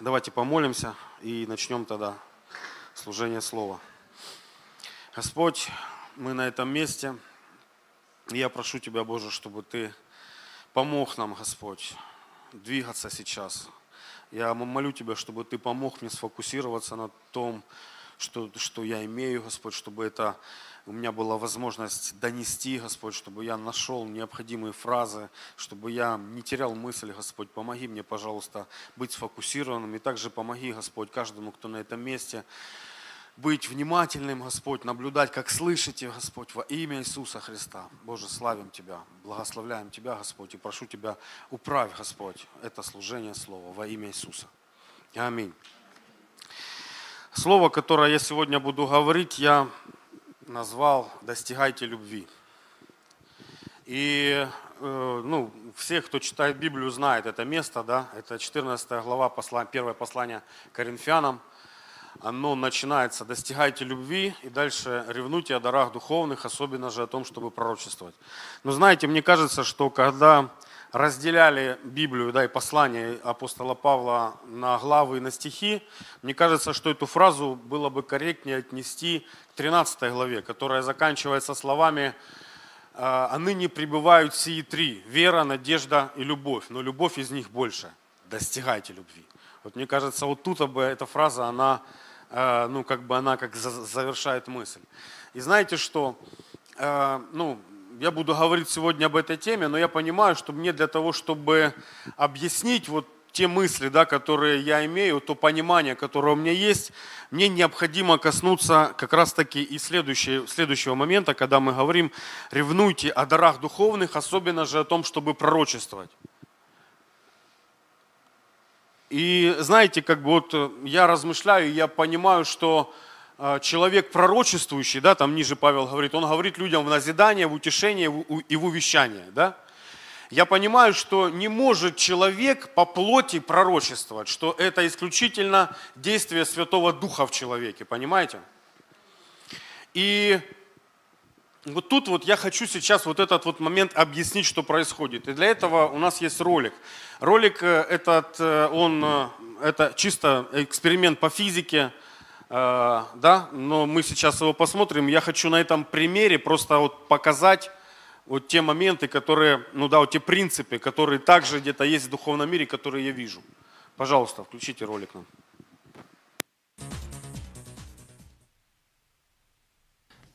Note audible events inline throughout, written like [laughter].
Давайте помолимся и начнем тогда служение Слова. Господь, мы на этом месте. Я прошу Тебя, Боже, чтобы Ты помог нам, Господь, двигаться сейчас. Я молю Тебя, чтобы Ты помог мне сфокусироваться на том, что, что я имею, Господь, чтобы это у меня была возможность донести, Господь, чтобы я нашел необходимые фразы, чтобы я не терял мысль, Господь, помоги мне, пожалуйста, быть сфокусированным, и также помоги, Господь, каждому, кто на этом месте, быть внимательным, Господь, наблюдать, как слышите, Господь, во имя Иисуса Христа. Боже, славим Тебя, благословляем Тебя, Господь, и прошу Тебя, управь, Господь, это служение Слова во имя Иисуса. Аминь. Слово, которое я сегодня буду говорить, я назвал «Достигайте любви». И э, ну, все, кто читает Библию, знает это место, да, это 14 глава, послания, первое послание Коринфянам. Оно начинается «Достигайте любви» и дальше «Ревнуйте о дарах духовных, особенно же о том, чтобы пророчествовать». Но знаете, мне кажется, что когда разделяли Библию да, и послание апостола Павла на главы и на стихи, мне кажется, что эту фразу было бы корректнее отнести к 13 главе, которая заканчивается словами «А ныне пребывают сии три – вера, надежда и любовь, но любовь из них больше. Достигайте любви». Вот мне кажется, вот тут бы эта фраза, она, э, ну, как бы она как завершает мысль. И знаете что, э, ну, я буду говорить сегодня об этой теме, но я понимаю, что мне для того, чтобы объяснить вот те мысли, да, которые я имею, то понимание, которое у меня есть, мне необходимо коснуться как раз-таки и следующего, следующего момента, когда мы говорим, ревнуйте о дарах духовных, особенно же о том, чтобы пророчествовать. И знаете, как бы вот я размышляю, я понимаю, что человек пророчествующий, да, там ниже Павел говорит, он говорит людям в назидание, в утешение и в увещание, да. Я понимаю, что не может человек по плоти пророчествовать, что это исключительно действие Святого Духа в человеке, понимаете? И вот тут вот я хочу сейчас вот этот вот момент объяснить, что происходит. И для этого у нас есть ролик. Ролик э, этот, э, он, э, это чисто эксперимент по физике, да, но мы сейчас его посмотрим. Я хочу на этом примере просто вот показать вот те моменты, которые, ну да, вот те принципы, которые также где-то есть в духовном мире, которые я вижу. Пожалуйста, включите ролик нам.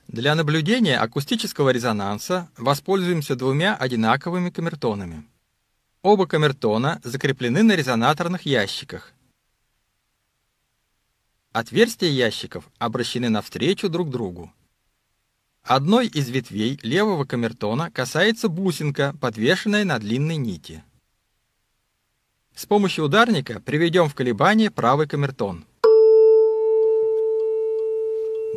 Для наблюдения акустического резонанса воспользуемся двумя одинаковыми камертонами. Оба камертона закреплены на резонаторных ящиках, Отверстия ящиков обращены навстречу друг другу. Одной из ветвей левого камертона касается бусинка, подвешенная на длинной нити. С помощью ударника приведем в колебание правый камертон.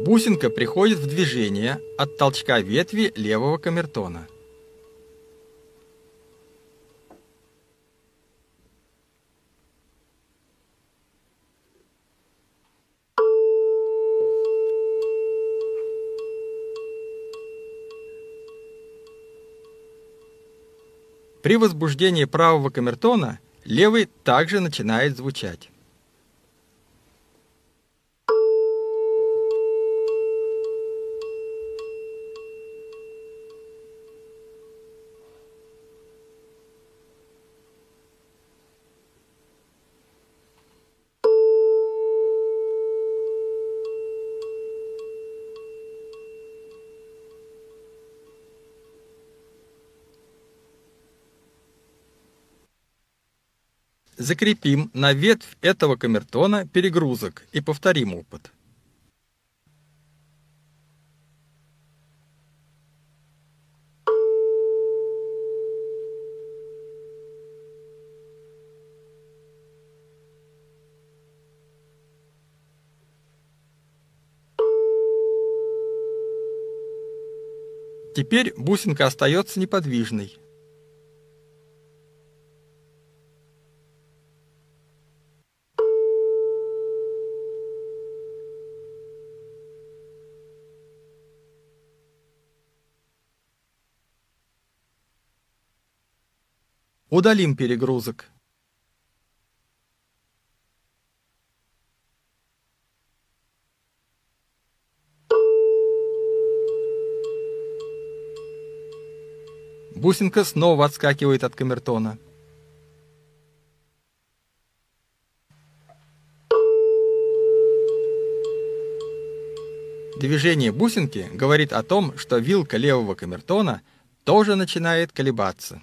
Бусинка приходит в движение от толчка ветви левого камертона. При возбуждении правого камертона левый также начинает звучать. Закрепим на ветвь этого камертона перегрузок и повторим опыт. Теперь бусинка остается неподвижной. удалим перегрузок. Бусинка снова отскакивает от камертона. Движение бусинки говорит о том, что вилка левого камертона тоже начинает колебаться.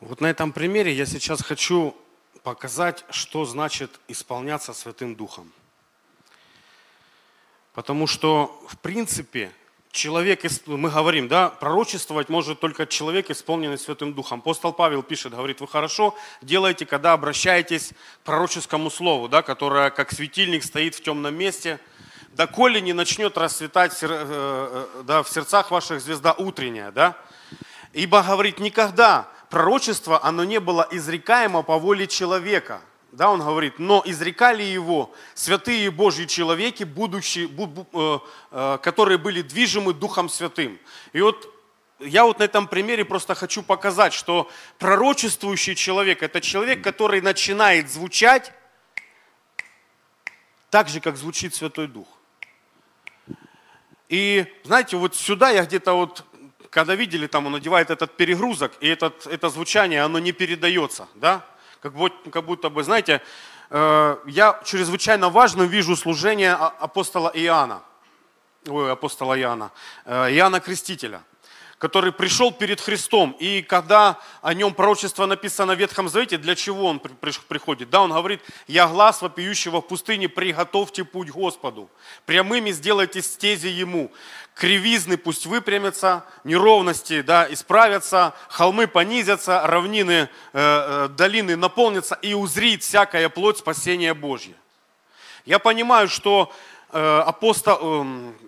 Вот на этом примере я сейчас хочу показать, что значит исполняться Святым Духом. Потому что, в принципе, человек, мы говорим, да, пророчествовать может только человек, исполненный Святым Духом. Апостол Павел пишет, говорит, вы хорошо делаете, когда обращаетесь к пророческому слову, да, которое как светильник стоит в темном месте, доколе не начнет расцветать э, э, да, в сердцах ваших звезда утренняя, да. Ибо, говорит, никогда пророчество, оно не было изрекаемо по воле человека. Да, он говорит, но изрекали его святые Божьи человеки, будущие, э, э, которые были движимы Духом Святым. И вот я вот на этом примере просто хочу показать, что пророчествующий человек – это человек, который начинает звучать так же, как звучит Святой Дух. И знаете, вот сюда я где-то вот когда видели, там он надевает этот перегрузок, и этот, это звучание, оно не передается, да? Как, будто, как будто бы, знаете, э, я чрезвычайно важным вижу служение апостола Иоанна, ой, апостола Иоанна, э, Иоанна Крестителя который пришел перед Христом. И когда о нем пророчество написано в Ветхом Завете, для чего он приходит? Да, он говорит, я глаз вопиющего в пустыне, приготовьте путь Господу. Прямыми сделайте стези Ему. Кривизны пусть выпрямятся, неровности да, исправятся, холмы понизятся, равнины, э, э, долины наполнятся, и узрит всякая плоть спасения Божье. Я понимаю, что э, апостол,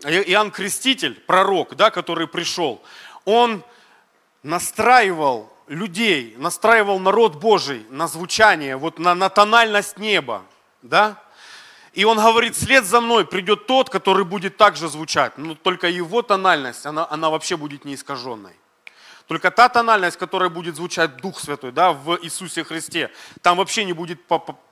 э, Иоанн Креститель, пророк, да, который пришел, он настраивал людей, настраивал народ Божий на звучание, вот на, на тональность неба, да? И он говорит, след за мной придет тот, который будет также звучать, но только его тональность, она, она вообще будет не искаженной. Только та тональность, которая будет звучать Дух Святой да, в Иисусе Христе, там вообще не будет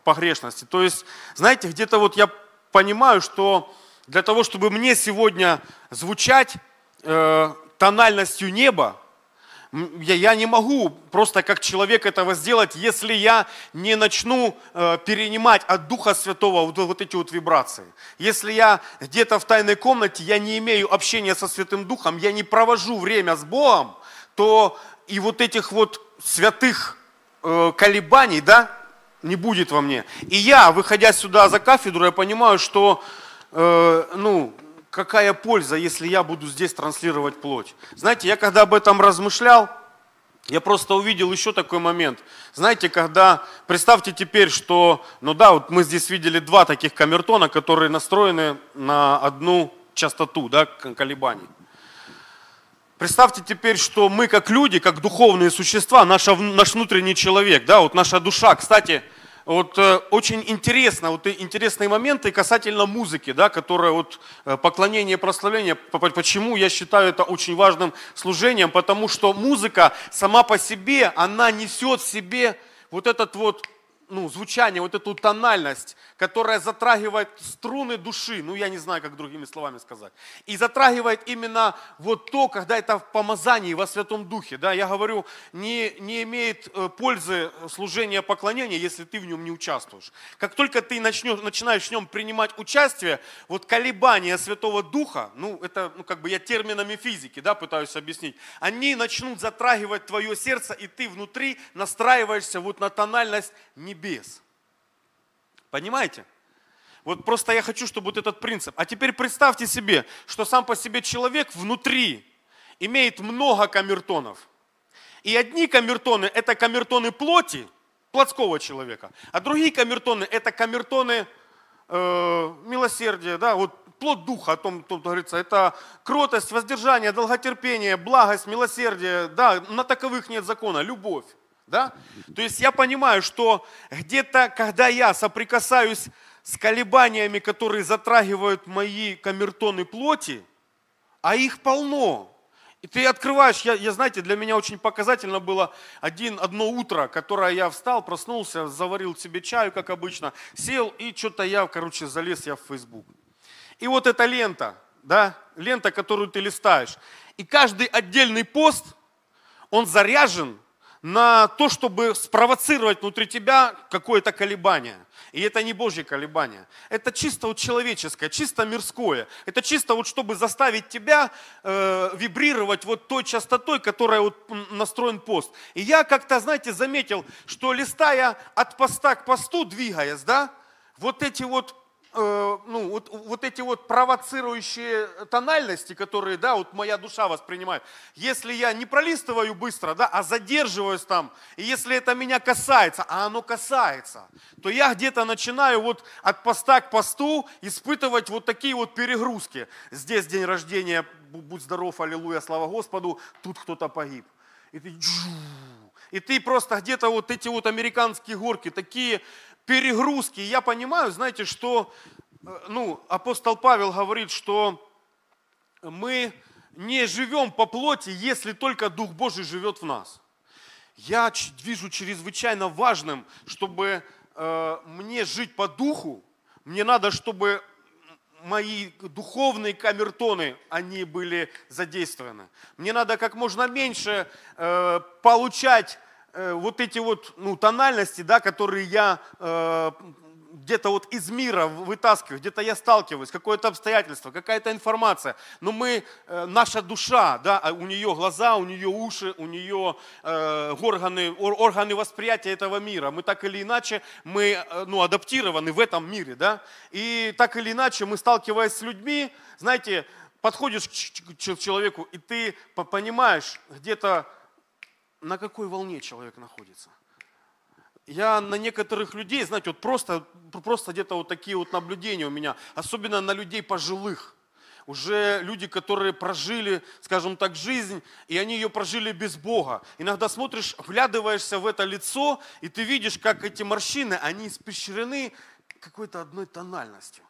погрешности. То есть, знаете, где-то вот я понимаю, что для того, чтобы мне сегодня звучать, э, тональностью неба, я, я не могу просто как человек этого сделать, если я не начну э, перенимать от Духа Святого вот, вот эти вот вибрации. Если я где-то в тайной комнате, я не имею общения со Святым Духом, я не провожу время с Богом, то и вот этих вот святых э, колебаний, да, не будет во мне. И я, выходя сюда за кафедру, я понимаю, что, э, ну, какая польза, если я буду здесь транслировать плоть? Знаете, я когда об этом размышлял, я просто увидел еще такой момент. Знаете, когда, представьте теперь, что, ну да, вот мы здесь видели два таких камертона, которые настроены на одну частоту, да, колебаний. Представьте теперь, что мы как люди, как духовные существа, наша, наш внутренний человек, да, вот наша душа. Кстати, вот э, очень интересно, вот интересные моменты касательно музыки, да, которая вот э, поклонение, прославление. Почему я считаю это очень важным служением? Потому что музыка сама по себе, она несет в себе вот этот вот ну, звучание, вот эту тональность, которая затрагивает струны души, ну я не знаю, как другими словами сказать, и затрагивает именно вот то, когда это в помазании во Святом Духе, да, я говорю, не, не имеет э, пользы служения поклонения, если ты в нем не участвуешь. Как только ты начнешь, начинаешь в нем принимать участие, вот колебания Святого Духа, ну это, ну как бы я терминами физики, да, пытаюсь объяснить, они начнут затрагивать твое сердце, и ты внутри настраиваешься вот на тональность не небес. Понимаете? Вот просто я хочу, чтобы вот этот принцип. А теперь представьте себе, что сам по себе человек внутри имеет много камертонов. И одни камертоны – это камертоны плоти, плотского человека, а другие камертоны – это камертоны э, милосердия, да, вот плод духа, о том, том говорится, это кротость, воздержание, долготерпение, благость, милосердие, да, на таковых нет закона, любовь. Да? То есть я понимаю, что где-то, когда я соприкасаюсь с колебаниями, которые затрагивают мои камертоны плоти, а их полно. И ты открываешь, я, я знаете, для меня очень показательно было один, одно утро, которое я встал, проснулся, заварил себе чаю, как обычно, сел и что-то я, короче, залез я в Facebook. И вот эта лента, да, лента, которую ты листаешь. И каждый отдельный пост, он заряжен на то, чтобы спровоцировать внутри тебя какое-то колебание. И это не Божье колебание. Это чисто вот человеческое, чисто мирское. Это чисто вот чтобы заставить тебя э, вибрировать вот той частотой, которая вот настроен пост. И я как-то, знаете, заметил, что листая от поста к посту, двигаясь, да, вот эти вот Э, ну, вот, вот эти вот провоцирующие тональности, которые, да, вот моя душа воспринимает, если я не пролистываю быстро, да, а задерживаюсь там, и если это меня касается, а оно касается, то я где-то начинаю вот от поста к посту испытывать вот такие вот перегрузки. Здесь день рождения, будь здоров, аллилуйя, слава Господу, тут кто-то погиб. И ты, и ты просто где-то вот эти вот американские горки, такие перегрузки. я понимаю, знаете, что э, ну, апостол Павел говорит, что мы не живем по плоти, если только Дух Божий живет в нас. Я вижу чрезвычайно важным, чтобы э, мне жить по духу, мне надо, чтобы мои духовные камертоны, они были задействованы. Мне надо как можно меньше э, получать Э, вот эти вот ну, тональности, да, которые я э, где-то вот из мира вытаскиваю, где-то я сталкиваюсь, какое-то обстоятельство, какая-то информация. Но мы, э, наша душа, да, а у нее глаза, у нее уши, у нее э, органы, органы восприятия этого мира. Мы так или иначе, мы э, ну, адаптированы в этом мире. Да? И так или иначе, мы сталкиваясь с людьми, знаете, подходишь к человеку, и ты понимаешь где-то на какой волне человек находится. Я на некоторых людей, знаете, вот просто, просто где-то вот такие вот наблюдения у меня, особенно на людей пожилых. Уже люди, которые прожили, скажем так, жизнь, и они ее прожили без Бога. Иногда смотришь, вглядываешься в это лицо, и ты видишь, как эти морщины, они испещрены какой-то одной тональностью.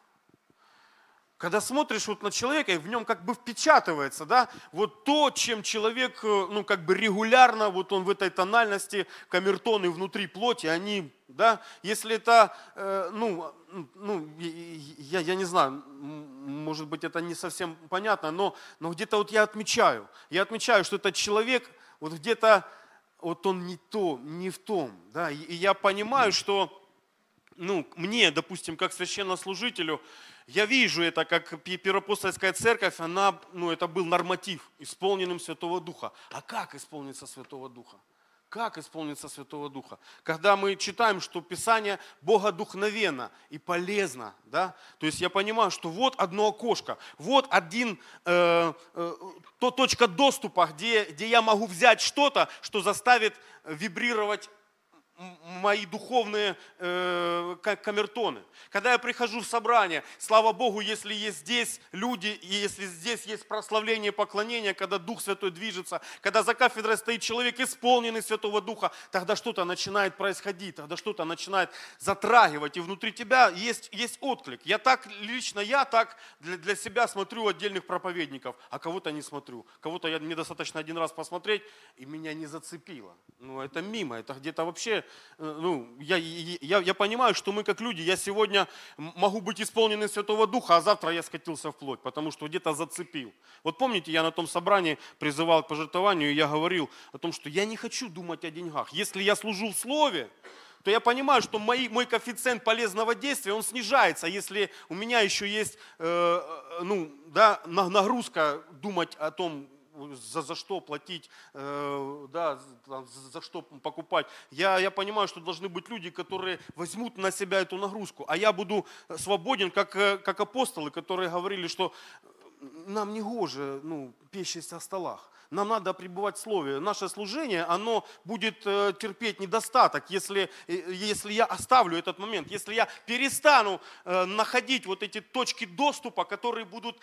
Когда смотришь вот на человека, и в нем как бы впечатывается, да, вот то, чем человек, э, ну, как бы регулярно, вот он в этой тональности, камертоны внутри плоти, они, да, если это, э, ну, ну, я, я не знаю, может быть, это не совсем понятно, но, но где-то вот я отмечаю, я отмечаю, что этот человек, вот где-то, вот он не то, не в том, да, и я понимаю, что, ну, мне, допустим, как священнослужителю, я вижу это, как Первоапостольская церковь, она, ну, это был норматив, исполненным Святого Духа. А как исполниться Святого Духа? Как исполниться Святого Духа? Когда мы читаем, что Писание Бога духновенно и полезно, да? то есть я понимаю, что вот одно окошко, вот один, э, э, то точка доступа, где, где я могу взять что-то, что заставит вибрировать мои духовные э, камертоны. Когда я прихожу в собрание, слава Богу, если есть здесь люди, и если здесь есть прославление, поклонение, когда Дух Святой движется, когда за кафедрой стоит человек, исполненный Святого Духа, тогда что-то начинает происходить, тогда что-то начинает затрагивать, и внутри тебя есть, есть отклик. Я так, лично я так для, для себя смотрю отдельных проповедников, а кого-то не смотрю. Кого-то я, мне достаточно один раз посмотреть, и меня не зацепило. Ну, это мимо, это где-то вообще ну, я, я, я понимаю, что мы как люди, я сегодня могу быть исполненным Святого Духа, а завтра я скатился в плоть, потому что где-то зацепил. Вот помните, я на том собрании призывал к пожертвованию, и я говорил о том, что я не хочу думать о деньгах. Если я служу в Слове, то я понимаю, что мой, мой коэффициент полезного действия, он снижается, если у меня еще есть э, э ну, да, нагрузка думать о том, за, за что платить, э, да, за, за что покупать. Я, я понимаю, что должны быть люди, которые возьмут на себя эту нагрузку, а я буду свободен, как, э, как апостолы, которые говорили, что нам не гоже ну, пещесть о столах. Нам надо пребывать в Слове. Наше служение, оно будет э, терпеть недостаток, если, э, если я оставлю этот момент, если я перестану э, находить вот эти точки доступа, которые будут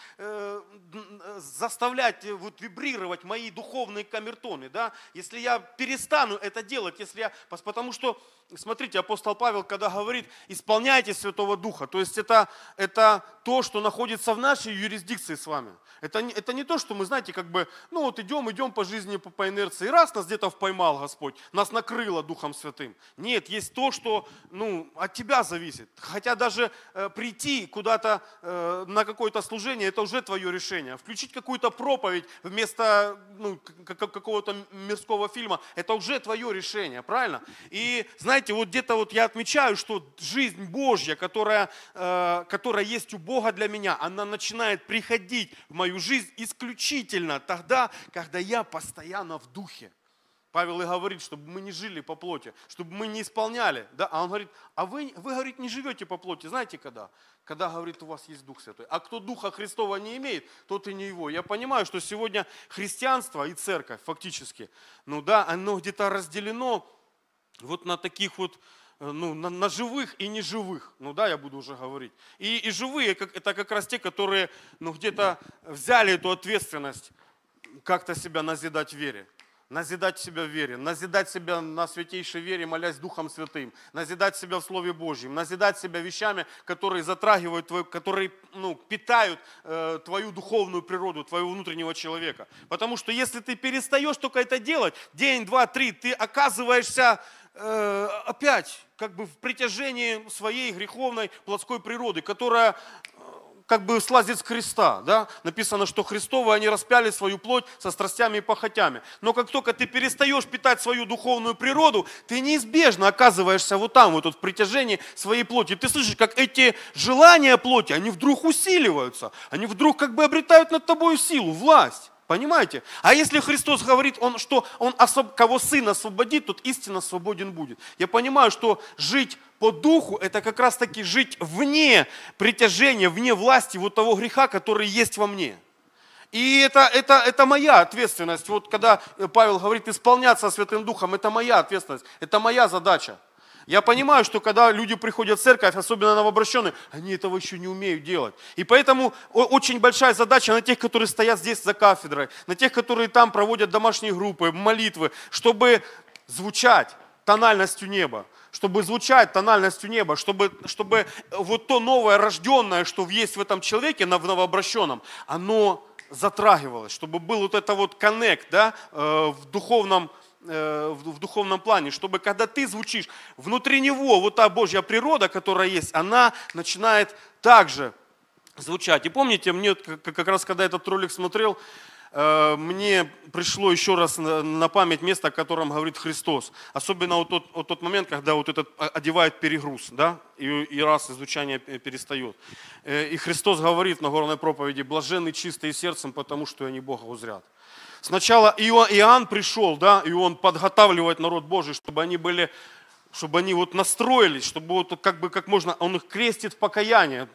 заставлять вот, вибрировать мои духовные камертоны. Да? Если я перестану это делать, если я, потому что смотрите, апостол Павел, когда говорит, исполняйте Святого Духа, то есть это, это то, что находится в нашей юрисдикции с вами. Это, это не то, что мы, знаете, как бы, ну вот идем идем, по жизни по, по инерции. Раз нас где-то поймал Господь, нас накрыло Духом Святым. Нет, есть то, что ну, от тебя зависит. Хотя даже э, прийти куда-то э, на какое-то служение, это уже твое решение. Включить какую-то проповедь вместо ну, какого-то мирского фильма, это уже твое решение, правильно? И знаете, вот где-то вот я отмечаю, что жизнь Божья, которая, э, которая есть у Бога для меня, она начинает приходить в мою жизнь исключительно тогда, когда я постоянно в духе. Павел и говорит, чтобы мы не жили по плоти, чтобы мы не исполняли. Да? А он говорит, а вы, вы, говорит, не живете по плоти. Знаете когда? Когда, говорит, у вас есть Дух Святой. А кто Духа Христова не имеет, тот и не его. Я понимаю, что сегодня христианство и церковь фактически, ну да, оно где-то разделено вот на таких вот Э, ну, на, на живых и неживых. Ну да, я буду уже говорить. И, и живые, как, это как раз те, которые ну, где-то взяли эту ответственность как-то себя назидать в вере. Назидать себя в вере, назидать себя на святейшей вере, молясь Духом Святым, назидать себя в Слове Божьем, назидать себя вещами, которые затрагивают, твою, которые ну, питают э, твою духовную природу, твоего внутреннего человека. Потому что если ты перестаешь только это делать, день, два, три, ты оказываешься Э, опять как бы в притяжении своей греховной плотской природы, которая э, как бы слазит с креста. Да? Написано, что Христовы, они распяли свою плоть со страстями и похотями. Но как только ты перестаешь питать свою духовную природу, ты неизбежно оказываешься вот там, вот, вот в притяжении своей плоти. Ты слышишь, как эти желания плоти, они вдруг усиливаются. Они вдруг как бы обретают над тобой силу, власть. Понимаете? А если Христос говорит, он, что Он особ... кого Сын освободит, тот истинно свободен будет. Я понимаю, что жить по духу, это как раз таки жить вне притяжения, вне власти вот того греха, который есть во мне. И это, это, это моя ответственность. Вот когда Павел говорит исполняться Святым Духом, это моя ответственность, это моя задача. Я понимаю, что когда люди приходят в церковь, особенно новообращенные, они этого еще не умеют делать. И поэтому очень большая задача на тех, которые стоят здесь за кафедрой, на тех, которые там проводят домашние группы, молитвы, чтобы звучать тональностью неба, чтобы звучать тональностью неба, чтобы, чтобы вот то новое рожденное, что есть в этом человеке, в новообращенном, оно затрагивалось, чтобы был вот это вот коннект да, э, в духовном Э, в духовном плане, чтобы когда ты звучишь, внутри него вот та Божья природа, которая есть, она начинает также звучать. И помните, мне как раз когда этот ролик смотрел, э, мне пришло еще раз на память место, о котором говорит Христос. Особенно вот тот, вот тот момент, когда вот этот одевает перегруз, да, и, и раз изучание перестает. Э, и Христос говорит на горной проповеди, блаженны чистые сердцем, потому что они Бога узрят. Сначала Иоанн пришел, да, и он подготавливает народ Божий, чтобы они были, чтобы они вот настроились, чтобы вот как бы как можно, он их крестит в покаяние.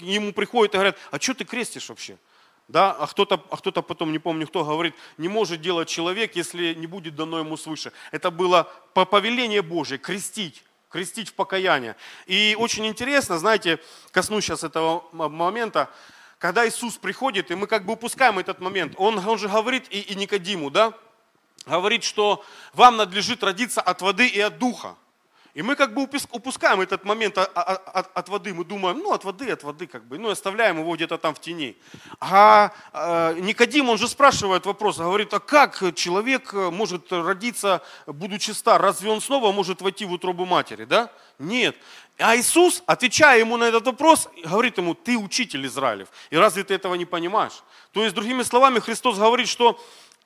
Ему приходят и говорят, а что ты крестишь вообще? Да, а кто-то, а кто-то потом, не помню кто, говорит, не может делать человек, если не будет дано ему свыше. Это было по повелению Божье, крестить крестить в покаяние. И очень интересно, знаете, коснусь сейчас этого момента, когда Иисус приходит, и мы как бы упускаем этот момент, он, он же говорит и, и Никодиму, да, говорит, что вам надлежит родиться от воды и от духа. И мы как бы упускаем этот момент от, воды. Мы думаем, ну от воды, от воды как бы. Ну оставляем его где-то там в тени. А э, Никодим, он же спрашивает вопрос, говорит, а как человек может родиться, будучи стар? Разве он снова может войти в утробу матери? Да? Нет. А Иисус, отвечая ему на этот вопрос, говорит ему, ты учитель Израилев. И разве ты этого не понимаешь? То есть, другими словами, Христос говорит, что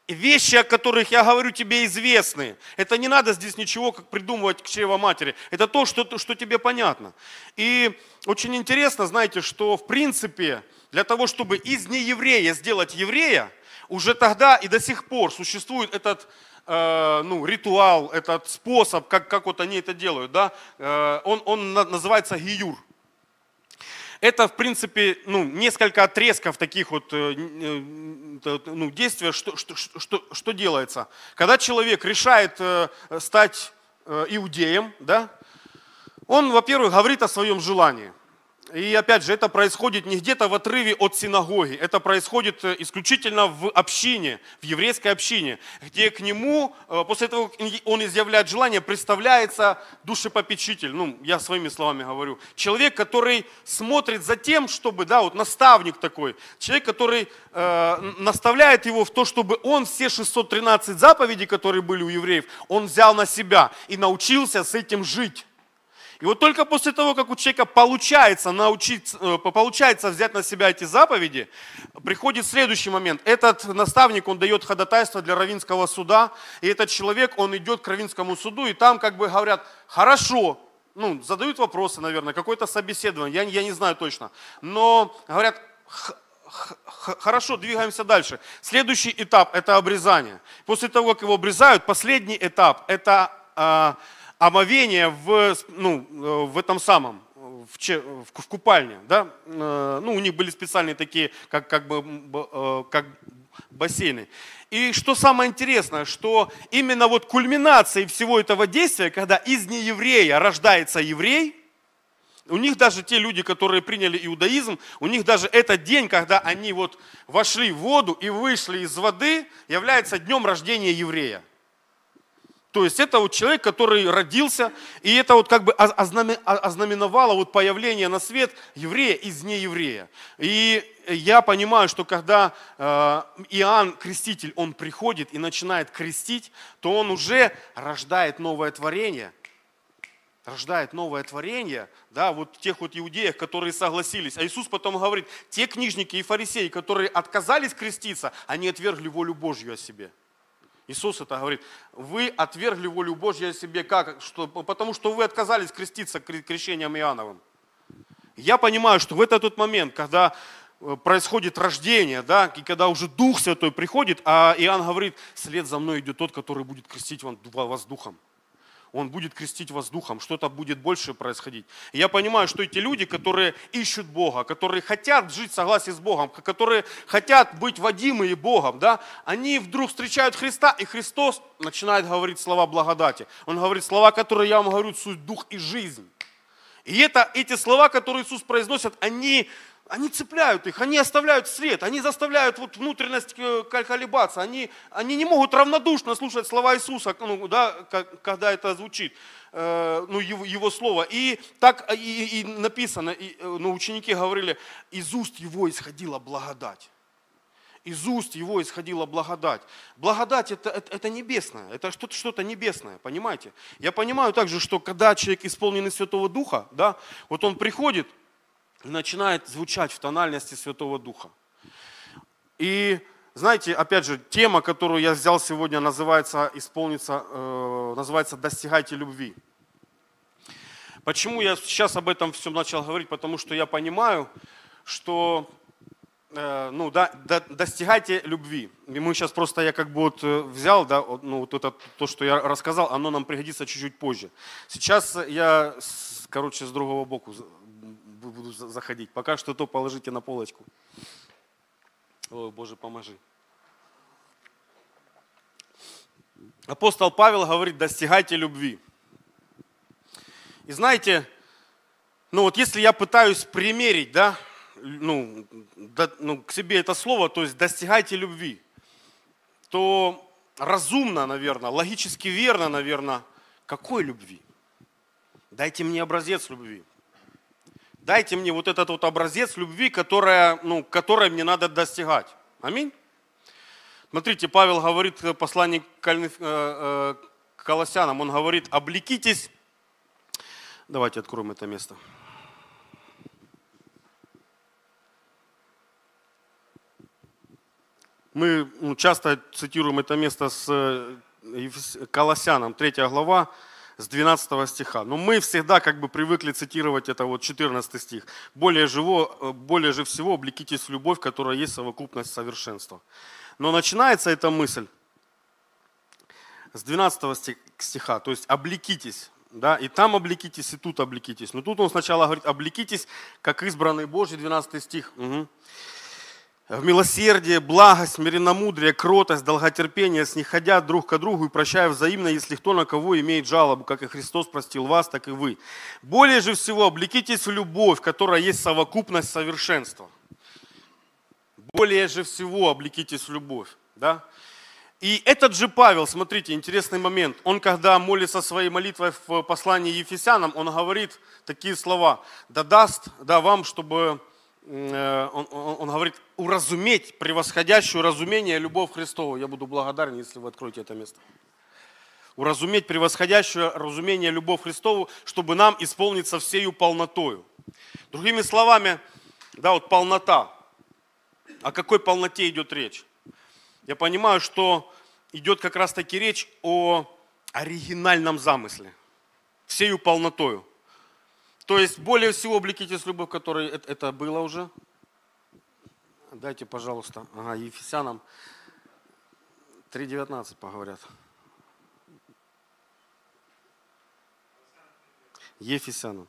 вещи, о которых я говорю, тебе известны. Это не надо здесь ничего как придумывать к чрево матери. Это то, что, что тебе понятно. И очень интересно, знаете, что в принципе для того, чтобы из нееврея сделать еврея, уже тогда и до сих пор существует этот э, ну, ритуал, этот способ, как, как вот они это делают. Да? Э, он, он называется гиюр. Это, в принципе, ну, несколько отрезков таких вот э, э, ну, действий, что, что, что, что делается. Когда человек решает э, стать иудеем, да, он, во-первых, говорит о своем желании. И опять же, это происходит не где-то в отрыве от синагоги, это происходит э, исключительно в общине, в еврейской общине, где к нему, э, после того, как он изъявляет желание, представляется душепопечитель, ну, я своими словами говорю, человек, который смотрит за тем, чтобы, да, вот наставник такой, человек, который э, наставляет его в то, чтобы он все 613 заповедей, которые были у евреев, он взял на себя и научился с этим жить. И вот только после того, как у человека получается, научиться, э, получается взять на себя эти заповеди, приходит следующий момент. Этот наставник, он дает ходатайство для равинского суда, и этот человек, он идет к равинскому суду, и там как бы говорят, хорошо, ну, задают вопросы, наверное, какое-то собеседование, я, я не знаю точно, но говорят, хорошо, двигаемся дальше. Следующий этап – это обрезание. После того, как его обрезают, последний этап – это а, омовение в, ну, э, в этом самом, в, в купальне, да, э, ну, у них были специальные такие, как, как бы, э, как бассейны. И что самое интересное, что именно вот кульминацией всего этого действия, когда из нееврея рождается еврей, у них даже те люди, которые приняли иудаизм, у них даже этот день, когда они вот вошли в воду и вышли из воды, является днем рождения еврея. То есть это вот человек, который родился, и это вот как бы ознаменовало вот появление на свет еврея из нееврея. И я понимаю, что когда э, Иоанн Креститель, он приходит и начинает крестить, то он уже рождает новое творение – рождает новое творение, да, вот тех вот иудеях, которые согласились. А Иисус потом говорит, те книжники и фарисеи, которые отказались креститься, они отвергли волю Божью о себе. Иисус это говорит, вы отвергли волю Божью себе, как? Что, потому что вы отказались креститься крещением Иоанновым. Я понимаю, что в этот тот момент, когда э, происходит рождение, да, и когда уже Дух Святой приходит, а Иоанн говорит, след за мной идет тот, который будет крестить вас Духом. Он будет крестить вас духом, что-то будет больше происходить. И я понимаю, что эти люди, которые ищут Бога, которые хотят жить в согласии с Богом, которые хотят быть водимые Богом, да, они вдруг встречают Христа, и Христос начинает говорить слова благодати. Он говорит слова, которые я вам говорю, суть дух и жизнь. И это, эти слова, которые Иисус произносит, они они цепляют их, они оставляют след, они заставляют вот внутренность э, колебаться, они, они не могут равнодушно слушать слова Иисуса, ну, да, когда это звучит, э, ну, его, его слово. И так и, и написано, и, э, ну, ученики говорили, из уст его исходила благодать. Из уст его исходила благодать. Благодать это, это, это небесное, это что-то что небесное, понимаете? Я понимаю также, что когда человек исполненный Святого Духа, да, вот он приходит, начинает звучать в тональности Святого Духа. И знаете, опять же, тема, которую я взял сегодня, называется, исполнится, э, называется «Достигайте любви». Почему я сейчас об этом всем начал говорить? Потому что я понимаю, что э, ну, да, да, достигайте любви. И мы сейчас просто, я как бы вот э, взял, да, ну, вот это, то, что я рассказал, оно нам пригодится чуть-чуть позже. Сейчас я, короче, с другого боку буду заходить. Пока что то положите на полочку. Ой, Боже, поможи. Апостол Павел говорит, достигайте любви. И знаете, ну вот если я пытаюсь примерить, да, ну, да, ну, к себе это слово, то есть достигайте любви, то разумно, наверное, логически верно, наверное, какой любви? Дайте мне образец любви дайте мне вот этот вот образец любви, которая, ну, которой мне надо достигать. Аминь. Смотрите, Павел говорит в послании к э, э, Колоссянам, он говорит, облекитесь. Давайте откроем это место. Мы ну, часто цитируем это место с э, Колоссянам, 3 глава, с 12 стиха. Но мы всегда как бы привыкли цитировать это вот 14 стих. Более, живо, э, более же всего облекитесь в любовь, которая есть совокупность совершенства. Но начинается эта мысль с 12 стиха, то есть облекитесь. Да, и там облекитесь, и тут облекитесь. Но тут он сначала говорит, облекитесь, как избранный Божий, 12 стих. Угу. В милосердие, благость, смиренномудрие, кротость, долготерпение, сниходя друг к другу и прощая взаимно, если кто на кого имеет жалобу, как и Христос простил вас, так и вы. Более же всего облекитесь в любовь, которая есть совокупность совершенства. Более же всего облекитесь в любовь. Да? И этот же Павел, смотрите, интересный момент, он когда молится своей молитвой в послании Ефесянам, он говорит такие слова, да даст да, вам, чтобы он, он, он говорит, уразуметь превосходящую разумение любовь Христову. Я буду благодарен, если вы откроете это место. Уразуметь превосходящее разумение любовь Христову, чтобы нам исполниться всею полнотою. Другими словами, да, вот полнота. О какой полноте идет речь? Я понимаю, что идет как раз таки речь о оригинальном замысле. Всею полнотою. То есть более всего облекитесь любовь, которой это было уже. Дайте, пожалуйста, ага, Ефесянам 3.19 поговорят. Ефесянам.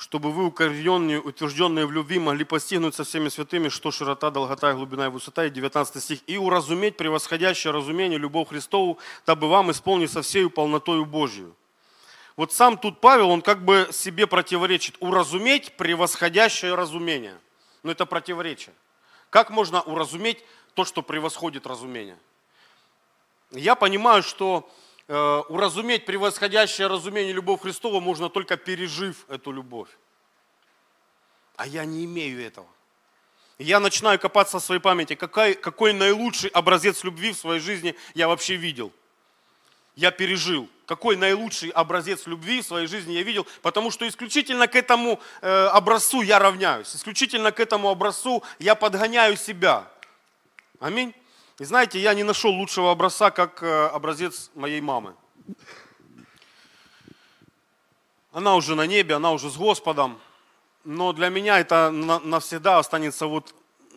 Чтобы вы, укорененные, утвержденные в любви, могли постигнуть со всеми святыми, что широта, долгота, глубина и высота, и 19 стих, и уразуметь превосходящее разумение любовь Христову, дабы вам исполнить со всею полнотою Божью. Вот сам тут Павел, он как бы себе противоречит. Уразуметь превосходящее разумение. Но это противоречие. Как можно уразуметь то, что превосходит разумение? Я понимаю, что Э, уразуметь превосходящее разумение любовь Христова можно только пережив эту любовь. А я не имею этого. я начинаю копаться в своей памяти, какой, какой наилучший образец любви в своей жизни я вообще видел. Я пережил. Какой наилучший образец любви в своей жизни я видел, потому что исключительно к этому э, образцу я равняюсь. Исключительно к этому образцу я подгоняю себя. Аминь. И знаете, я не нашел лучшего образца, как э, образец моей мамы. Она уже на небе, она уже с Господом. Но для меня это навсегда останется вот,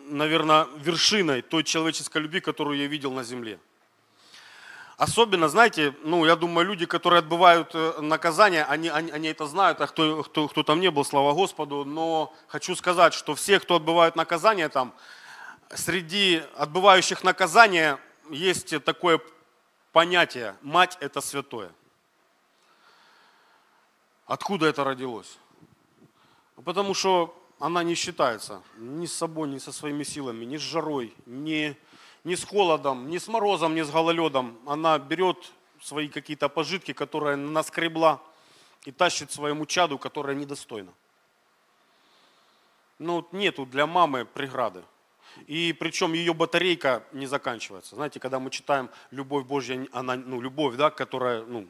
наверное, вершиной той человеческой любви, которую я видел на земле. Особенно, знаете, ну, я думаю, люди, которые отбывают э, наказание, они, они, они это знают, а кто, кто, кто там не был, слава Господу. Но хочу сказать, что все, кто отбывают наказание там, среди отбывающих наказания есть такое понятие «мать – это святое». Откуда это родилось? Потому что она не считается ни с собой, ни со своими силами, ни с жарой, ни, ни с холодом, ни с морозом, ни с гололедом. Она берет свои какие-то пожитки, которые наскребла, и тащит своему чаду, которое недостойно. Ну, нету для мамы преграды. И причем ее батарейка не заканчивается. Знаете, когда мы читаем «Любовь Божья», она, ну, любовь, да, которая, ну,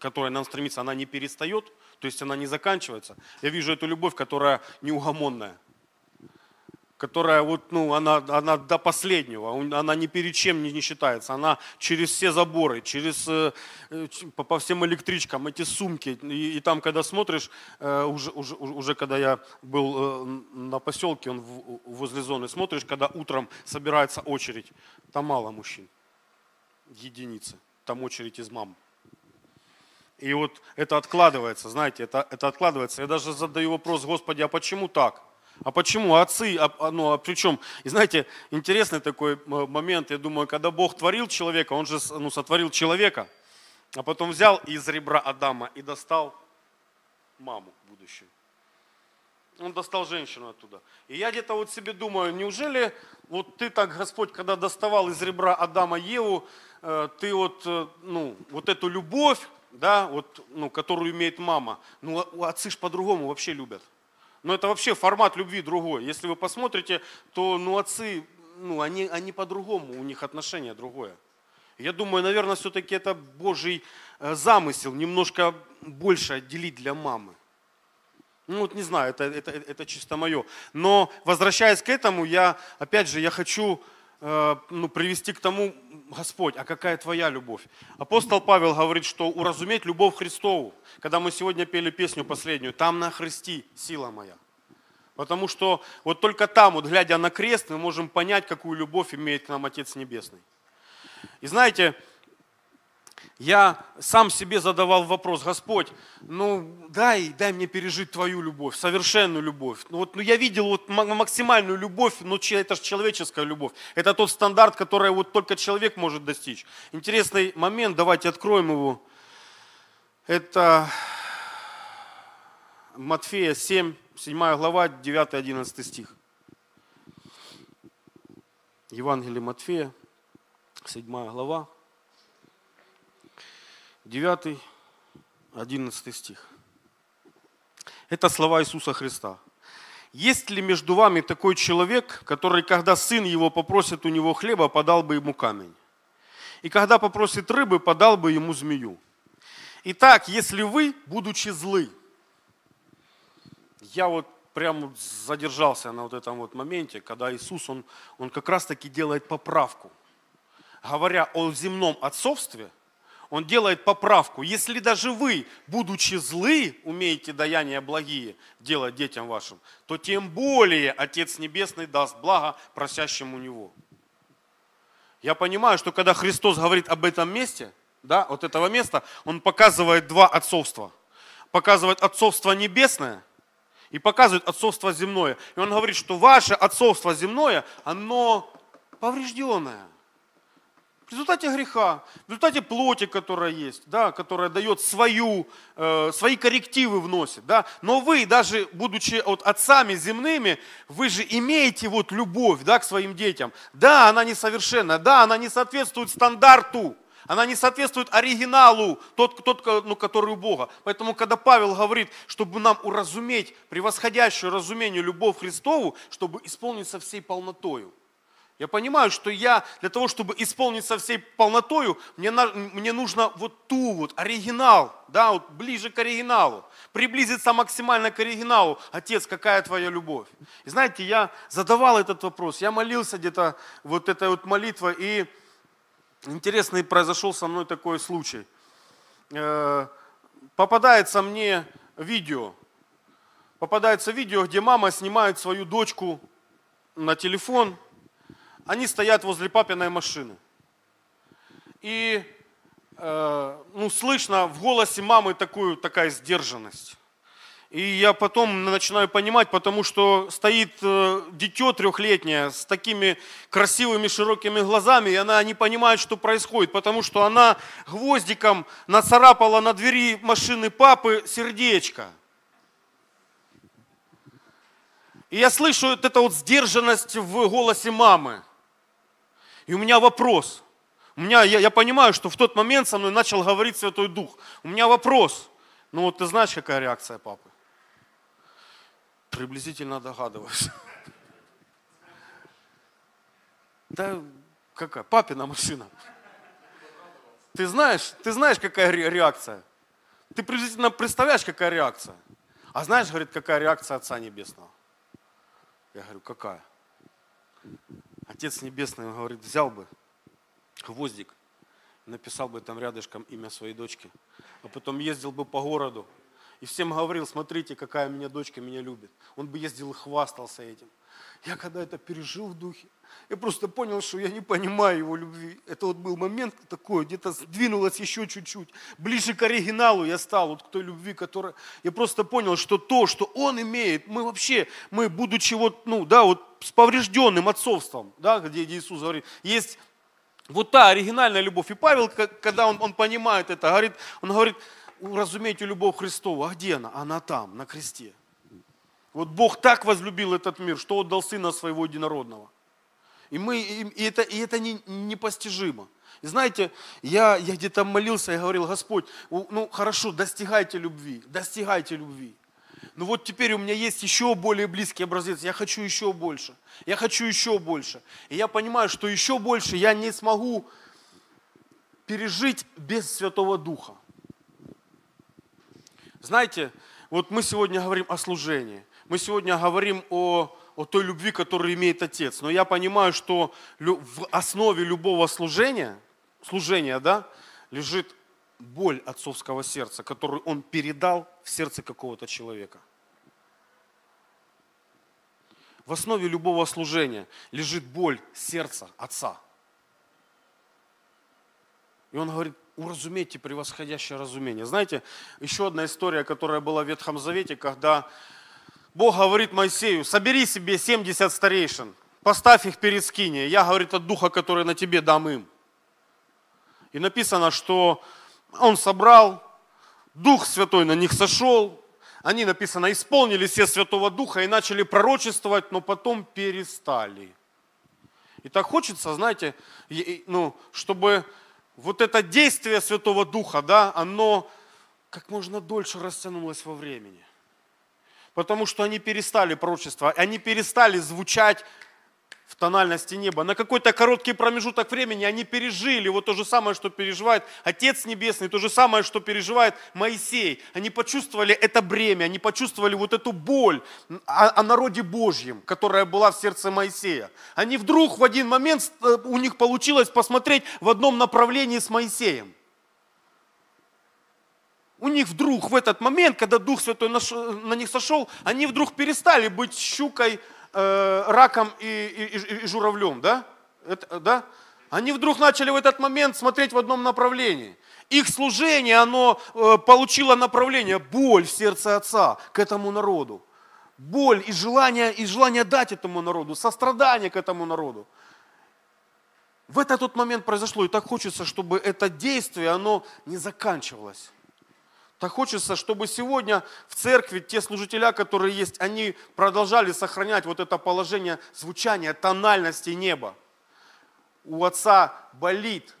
которая нам стремится, она не перестает, то есть она не заканчивается. Я вижу эту любовь, которая неугомонная которая вот, ну, она, она до последнего, она ни перед чем не, не считается, она через все заборы, через, э, по, по всем электричкам, эти сумки, и, и там, когда смотришь, э, уже, уже, уже когда я был э, на поселке, он возле зоны, смотришь, когда утром собирается очередь, там мало мужчин, единицы, там очередь из мам. И вот это откладывается, знаете, это, это откладывается. Я даже задаю вопрос, Господи, а почему так? А почему? Отцы, а, а, ну, а причем, и знаете, интересный такой момент, я думаю, когда Бог творил человека, Он же ну, сотворил человека, а потом взял из ребра Адама и достал маму будущую. Он достал женщину оттуда. И я где-то вот себе думаю, неужели вот ты так, Господь, когда доставал из ребра Адама Еву, э, ты вот, э, ну, вот эту любовь, да, вот, ну, которую имеет мама, ну, отцы ж по-другому вообще любят. Но это вообще формат любви другой. Если вы посмотрите, то ну, отцы, ну, они, они по-другому, у них отношение другое. Я думаю, наверное, все-таки это Божий э, замысел, немножко больше отделить для мамы. Ну вот не знаю, это, это, это чисто мое. Но возвращаясь к этому, я, опять же, я хочу ну, привести к тому, Господь, а какая твоя любовь? Апостол Павел говорит, что уразуметь любовь Христову, когда мы сегодня пели песню последнюю, там на Христе сила моя. Потому что вот только там, вот глядя на крест, мы можем понять, какую любовь имеет к нам Отец Небесный. И знаете, я сам себе задавал вопрос, Господь, ну дай, дай мне пережить Твою любовь, совершенную любовь. Ну вот, ну я видел вот максимальную любовь, но это же человеческая любовь. Это тот стандарт, который вот только человек может достичь. Интересный момент, давайте откроем его. Это Матфея 7, 7 глава, 9-11 стих. Евангелие Матфея, 7 глава, 9, 11 стих. Это слова Иисуса Христа. Есть ли между вами такой человек, который, когда сын его попросит у него хлеба, подал бы ему камень? И когда попросит рыбы, подал бы ему змею? Итак, если вы, будучи злы, я вот прям задержался на вот этом вот моменте, когда Иисус, он, он как раз таки делает поправку. Говоря о земном отцовстве, он делает поправку. Если даже вы, будучи злы, умеете даяния благие делать детям вашим, то тем более Отец Небесный даст благо просящему у Него. Я понимаю, что когда Христос говорит об этом месте, да, вот этого места, Он показывает два отцовства. Показывает отцовство небесное и показывает отцовство земное. И Он говорит, что ваше отцовство земное, оно поврежденное – в результате греха, в результате плоти, которая есть, да, которая дает свою, э, свои коррективы вносит. Да. Но вы, даже будучи вот отцами земными, вы же имеете вот любовь да, к своим детям. Да, она несовершенна, да, она не соответствует стандарту, она не соответствует оригиналу, тот, тот ну, который у Бога. Поэтому, когда Павел говорит, чтобы нам уразуметь превосходящую разумению любовь Христову, чтобы исполниться всей полнотою. Я понимаю, что я для того, чтобы исполнить со всей полнотою, мне, мне нужно вот ту вот, оригинал, да, вот ближе к оригиналу, приблизиться максимально к оригиналу. Отец, какая твоя любовь? И знаете, я задавал этот вопрос, я молился где-то вот этой вот молитвой, и интересный произошел со мной такой случай. Э, попадается мне видео, попадается видео, где мама снимает свою дочку на телефон, они стоят возле папиной машины. И э, ну, слышно в голосе мамы такую, такая сдержанность. И я потом начинаю понимать, потому что стоит э, дитё трехлетнее с такими красивыми широкими глазами, и она не понимает, что происходит, потому что она гвоздиком нацарапала на двери машины папы сердечко. И я слышу вот эту вот сдержанность в голосе мамы. И у меня вопрос. У меня, я, я понимаю, что в тот момент со мной начал говорить Святой Дух. У меня вопрос. Ну вот ты знаешь, какая реакция папы? Приблизительно догадываюсь. Да какая? Папина машина. Ты знаешь, ты знаешь, какая реакция? Ты приблизительно представляешь, какая реакция? А знаешь, говорит, какая реакция Отца Небесного? Я говорю, какая? Отец Небесный говорит, взял бы гвоздик, написал бы там рядышком имя своей дочки, а потом ездил бы по городу и всем говорил, смотрите, какая меня дочка меня любит. Он бы ездил и хвастался этим. Я когда это пережил в духе, я просто понял, что я не понимаю его любви. Это вот был момент такой, где-то сдвинулось еще чуть-чуть. Ближе к оригиналу я стал, вот к той любви, которая... Я просто понял, что то, что он имеет, мы вообще, мы будучи вот, ну, да, вот с поврежденным отцовством, да, где Иисус говорит, есть вот та оригинальная любовь. И Павел, когда он, он понимает это, говорит, он говорит, уразумейте любовь Христову. А где она? Она там, на кресте. Вот Бог так возлюбил этот мир, что отдал Сына Своего Единородного. И, мы, и, это, и это не, непостижимо. И знаете, я, я где-то молился и говорил, Господь, ну хорошо, достигайте любви, достигайте любви. Но вот теперь у меня есть еще более близкий образец, я хочу еще больше, я хочу еще больше. И я понимаю, что еще больше я не смогу пережить без Святого Духа. Знаете, вот мы сегодня говорим о служении, мы сегодня говорим о о той любви, которую имеет Отец. Но я понимаю, что в основе любого служения, служения, да, лежит боль отцовского сердца, которую он передал в сердце какого-то человека. В основе любого служения лежит боль сердца отца. И он говорит, уразумейте превосходящее разумение. Знаете, еще одна история, которая была в Ветхом Завете, когда Бог говорит Моисею, собери себе 70 старейшин, поставь их перед скинией. Я, говорит, от духа, который на тебе дам им. И написано, что он собрал, Дух Святой на них сошел, они, написано, исполнили все Святого Духа и начали пророчествовать, но потом перестали. И так хочется, знаете, ну, чтобы вот это действие Святого Духа, да, оно как можно дольше растянулось во времени. Потому что они перестали пророчествовать, они перестали звучать в тональности неба. На какой-то короткий промежуток времени они пережили вот то же самое, что переживает Отец Небесный, то же самое, что переживает Моисей. Они почувствовали это бремя, они почувствовали вот эту боль о, о народе Божьем, которая была в сердце Моисея. Они вдруг в один момент, э, у них получилось посмотреть в одном направлении с Моисеем. У них вдруг в этот момент, когда Дух Святой на них сошел, они вдруг перестали быть щукой, э, раком и, и, и журавлем, да? Это, да? Они вдруг начали в этот момент смотреть в одном направлении. Их служение, оно э, получило направление, боль в сердце Отца к этому народу. Боль и желание, и желание дать этому народу, сострадание к этому народу. В этот тот момент произошло, и так хочется, чтобы это действие, оно не заканчивалось. Так хочется, чтобы сегодня в церкви те служителя, которые есть, они продолжали сохранять вот это положение звучания, тональности неба. У Отца болит,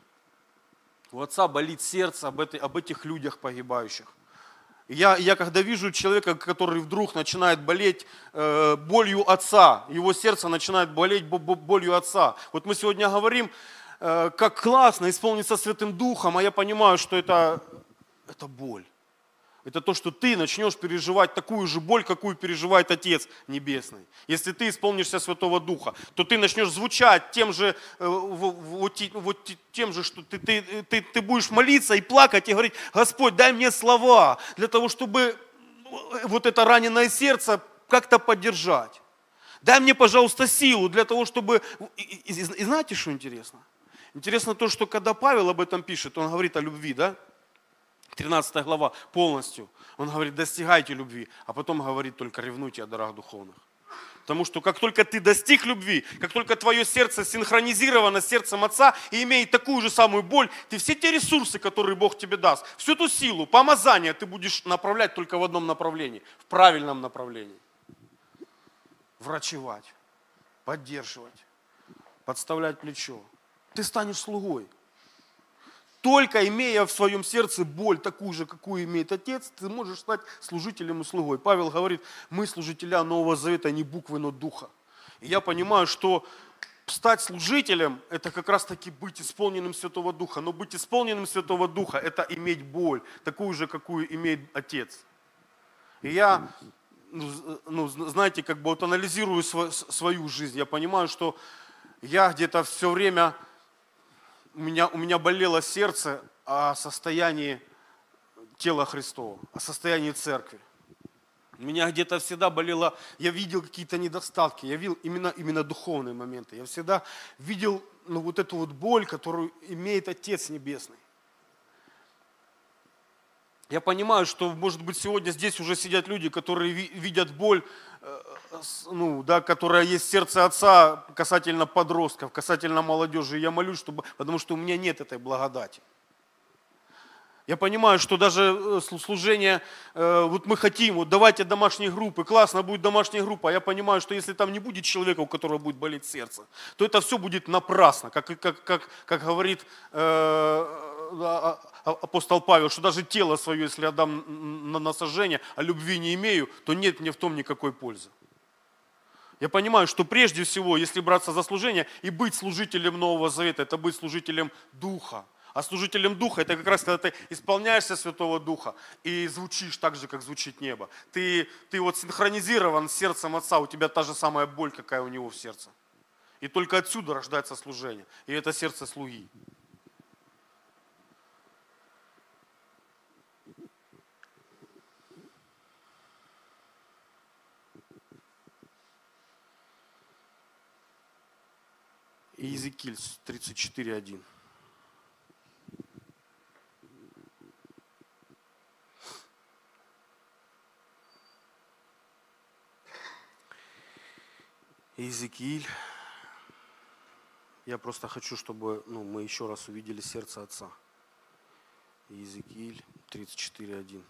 у Отца болит сердце об, этой, об этих людях погибающих. Я, я когда вижу человека, который вдруг начинает болеть э, болью Отца, его сердце начинает болеть болью Отца. Вот мы сегодня говорим, э, как классно исполниться Святым Духом, а я понимаю, что это, это боль. Это то, что ты начнешь переживать такую же боль, какую переживает Отец Небесный. Если ты исполнишься Святого Духа, то ты начнешь звучать тем же, э, вот, вот тем же, что ты, ты, ты, ты будешь молиться и плакать и говорить, Господь, дай мне слова для того, чтобы э, вот это раненое сердце как-то поддержать. Дай мне, пожалуйста, силу для того, чтобы... И, и, и знаете, что интересно? Интересно то, что когда Павел об этом пишет, он говорит о любви, да? 13 глава полностью. Он говорит, достигайте любви, а потом говорит, только ревнуйте о дарах духовных. Потому что как только ты достиг любви, как только твое сердце синхронизировано с сердцем Отца и имеет такую же самую боль, ты все те ресурсы, которые Бог тебе даст, всю ту силу, помазание ты будешь направлять только в одном направлении, в правильном направлении. Врачевать, поддерживать, подставлять плечо. Ты станешь слугой. Только имея в своем сердце боль такую же, какую имеет Отец, ты можешь стать служителем и слугой. Павел говорит, мы служителя Нового Завета, не буквы, но духа. И я понимаю, что стать служителем – это как раз таки быть исполненным Святого Духа. Но быть исполненным Святого Духа – это иметь боль, такую же, какую имеет Отец. И я, ну, ну знаете, как бы вот анализирую свою жизнь, я понимаю, что я где-то все время у меня, у меня болело сердце о состоянии тела Христова, о состоянии церкви. У меня где-то всегда болело, я видел какие-то недостатки, я видел именно, именно духовные моменты. Я всегда видел ну, вот эту вот боль, которую имеет Отец Небесный. Я понимаю, что, может быть, сегодня здесь уже сидят люди, которые видят боль, э, ну, да, которая есть в сердце Отца касательно подростков, касательно молодежи. Я молюсь, чтобы, потому что у меня нет этой благодати. Я понимаю, что даже э, служение, э, вот мы хотим, вот давайте домашние группы, классно будет домашняя группа. Я понимаю, что если там не будет человека, у которого будет болеть сердце, то это все будет напрасно. Как, как, как, как говорит э, апостол Павел, что даже тело свое, если отдам на, на сожжение, а любви не имею, то нет мне в том никакой пользы. Я понимаю, что прежде всего, если браться за служение и быть служителем Нового Завета, это быть служителем Духа. А служителем Духа это как раз когда ты исполняешься Святого Духа и звучишь так же, как звучит небо. Ты, ты вот синхронизирован с сердцем Отца, у тебя та же самая боль, какая у него в сердце. И только отсюда рождается служение. И это сердце слуги. Иезекииль 34.1. Иезекииль. Я просто хочу, чтобы ну, мы еще раз увидели сердце Отца. Иезекииль 34.1.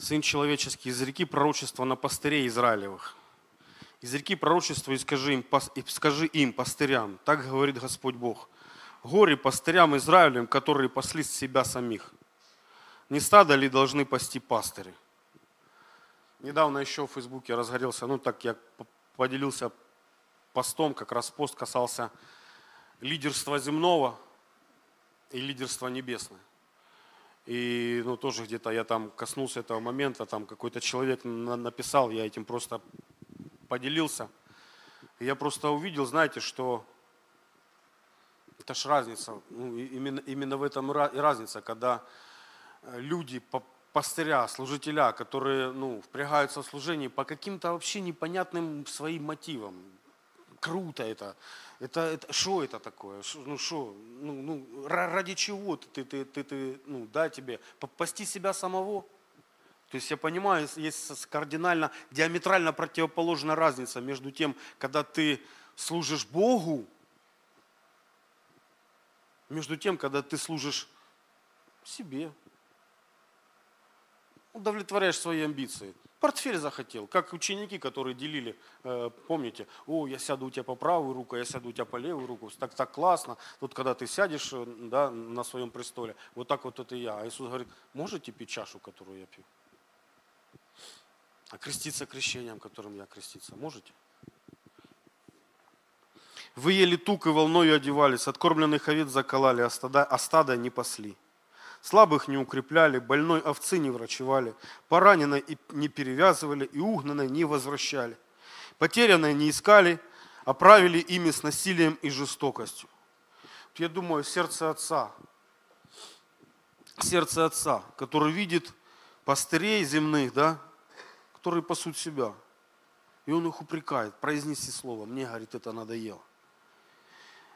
Сын человеческий, изреки пророчество на пастырей Израилевых. Изреки пророчество и скажи им, и скажи им, пастырям, так говорит Господь Бог. Горе пастырям Израилем, которые пасли себя самих. Не стадо ли должны пасти пастыри? Недавно еще в Фейсбуке разгорелся, ну так я поделился постом, как раз пост касался лидерства земного и лидерства небесного. И ну, тоже где-то я там коснулся этого момента, там какой-то человек написал, я этим просто поделился. И я просто увидел, знаете, что это ж разница, ну, именно, именно в этом и разница, когда э, люди, пастыря, служителя, которые ну, впрягаются в служение по каким-то вообще непонятным своим мотивам. Круто это. Это, это что это такое? Шо, ну что? Ну, ну, ради чего ты, ты, ты, ты, ну, да, тебе? Попасти себя самого? То есть я понимаю, есть кардинально, диаметрально противоположная разница между тем, когда ты служишь Богу, между тем, когда ты служишь себе, удовлетворяешь свои амбиции. Портфель захотел, как ученики, которые делили, э, помните, о, я сяду у тебя по правую руку, я сяду у тебя по левую руку, так, так классно. Тут, когда ты сядешь э, да, на своем престоле, вот так вот это я. А Иисус говорит, можете пить чашу, которую я пью? А креститься крещением, которым я креститься, можете? Вы ели тук и волною одевались, откормленных овец закололи, а стада, а стада не пасли. Слабых не укрепляли, больной овцы не врачевали, пораненной не перевязывали и угнанной не возвращали. Потерянной не искали, а правили ими с насилием и жестокостью. Я думаю, сердце отца, сердце отца, который видит пастырей земных, да, которые пасут себя. И он их упрекает, произнеси слово, мне, говорит, это надоело.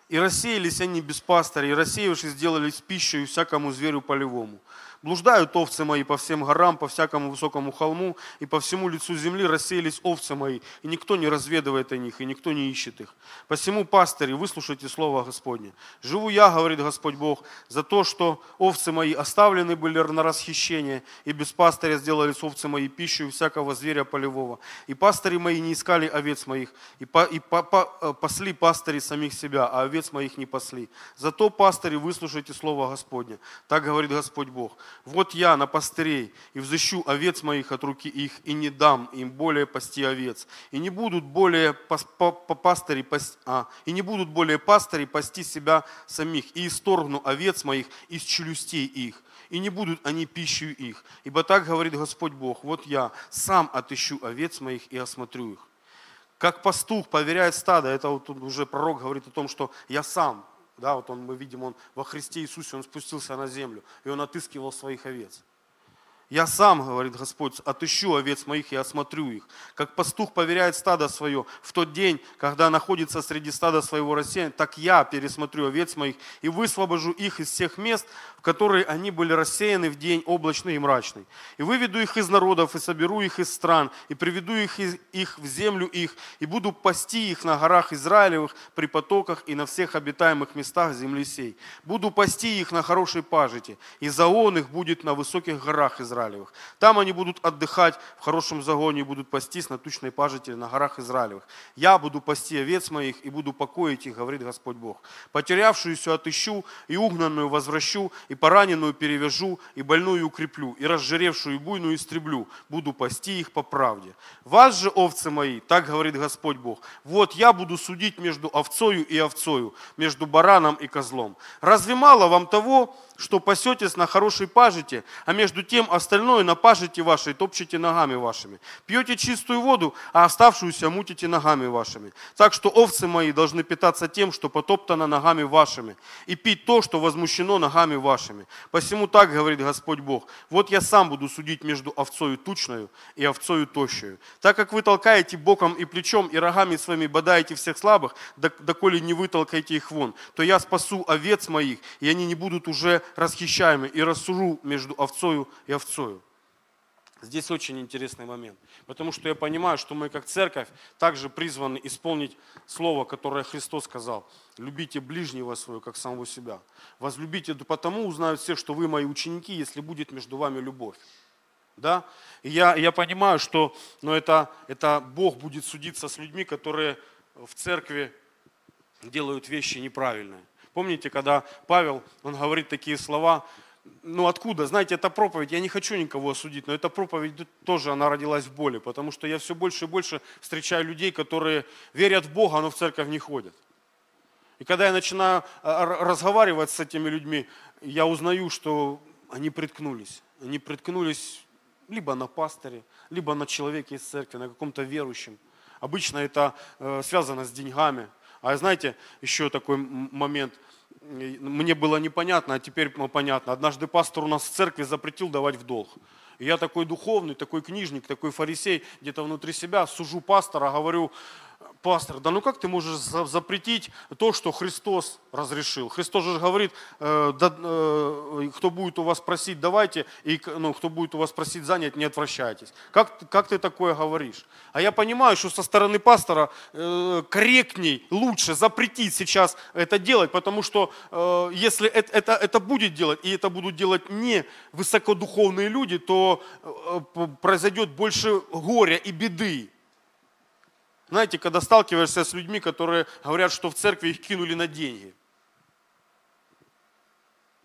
И рассеялись они без пастыря, и рассеявшись, сделались пищей всякому зверю полевому. Блуждают овцы мои по всем горам, по всякому высокому холму, и по всему лицу земли рассеялись овцы мои, и никто не разведывает о них, и никто не ищет их. Посему, пастыри, выслушайте слово Господне. Живу я, говорит Господь Бог, за то, что овцы мои оставлены были на расхищение, и без пастыря сделались овцы мои пищу всякого зверя полевого. И пастыри мои не искали овец моих, и, по, и по, по, э, пасли пастыри самих себя, а овец моих не пасли. Зато, пастыри, выслушайте слово Господне. Так говорит Господь Бог. Вот я на пастырей, и взыщу овец моих от руки их, и не дам им более пасти овец. И не будут более пастыри, а, и не будут более пастыри пасти себя самих, и исторгну овец моих из челюстей их, и не будут они пищей их. Ибо так говорит Господь Бог, вот я сам отыщу овец моих и осмотрю их. Как пастух поверяет стадо, это вот уже пророк говорит о том, что я сам да, вот он, мы видим, он во Христе Иисусе, он спустился на землю, и он отыскивал своих овец. Я сам, говорит Господь, отыщу овец моих и осмотрю их. Как пастух поверяет стадо свое в тот день, когда находится среди стада своего рассеяния, так я пересмотрю овец моих и высвобожу их из всех мест, в которые они были рассеяны в день облачный и мрачный. И выведу их из народов, и соберу их из стран, и приведу их, их в землю их, и буду пасти их на горах Израилевых, при потоках и на всех обитаемых местах земли сей. Буду пасти их на хорошей пажите, и заон их будет на высоких горах Израилевых Израилевых. Там они будут отдыхать в хорошем загоне и будут пастись на тучной пажити на горах Израилевых. Я буду пасти овец моих и буду покоить их, говорит Господь Бог. Потерявшуюся отыщу, и угнанную возвращу, и пораненную перевяжу, и больную укреплю, и разжиревшую и буйную истреблю. Буду пасти их по правде. Вас же, овцы мои, так говорит Господь Бог, вот я буду судить между овцою и овцою, между бараном и козлом. Разве мало вам того, что пасетесь на хорошей пажите, а между тем остальное на пажите вашей топчете ногами вашими. Пьете чистую воду, а оставшуюся мутите ногами вашими. Так что овцы мои должны питаться тем, что потоптано ногами вашими, и пить то, что возмущено ногами вашими. Посему так говорит Господь Бог, вот я сам буду судить между овцою тучною и овцою тощую. Так как вы толкаете боком и плечом, и рогами своими бодаете всех слабых, доколе не вытолкаете их вон, то я спасу овец моих, и они не будут уже расхищаемый и рассужу между овцою и овцою. Здесь очень интересный момент, потому что я понимаю, что мы как церковь также призваны исполнить слово, которое Христос сказал. Любите ближнего своего, как самого себя. Возлюбите, потому узнают все, что вы мои ученики, если будет между вами любовь. Да? И я, я понимаю, что ну, это, это Бог будет судиться с людьми, которые в церкви делают вещи неправильные. Помните, когда Павел, он говорит такие слова, ну откуда? Знаете, эта проповедь, я не хочу никого осудить, но эта проповедь тоже, она родилась в боли, потому что я все больше и больше встречаю людей, которые верят в Бога, но в церковь не ходят. И когда я начинаю а, разговаривать с этими людьми, я узнаю, что они приткнулись. Они приткнулись либо на пасторе, либо на человеке из церкви, на каком-то верующем. Обычно это э, связано с деньгами. А знаете, еще такой момент – мне было непонятно, а теперь понятно. Однажды пастор у нас в церкви запретил давать в долг. И я такой духовный, такой книжник, такой фарисей, где-то внутри себя сужу пастора, говорю, пастор, да ну как ты можешь запретить то, что Христос разрешил? Христос же говорит, э, да, э, кто будет у вас просить, давайте, и ну, кто будет у вас просить занять, не отвращайтесь. Как, как ты такое говоришь? А я понимаю, что со стороны пастора э, корректней, лучше запретить сейчас это делать, потому что э, если это, это, это будет делать, и это будут делать не высокодуховные люди, то произойдет больше горя и беды. Знаете, когда сталкиваешься с людьми, которые говорят, что в церкви их кинули на деньги.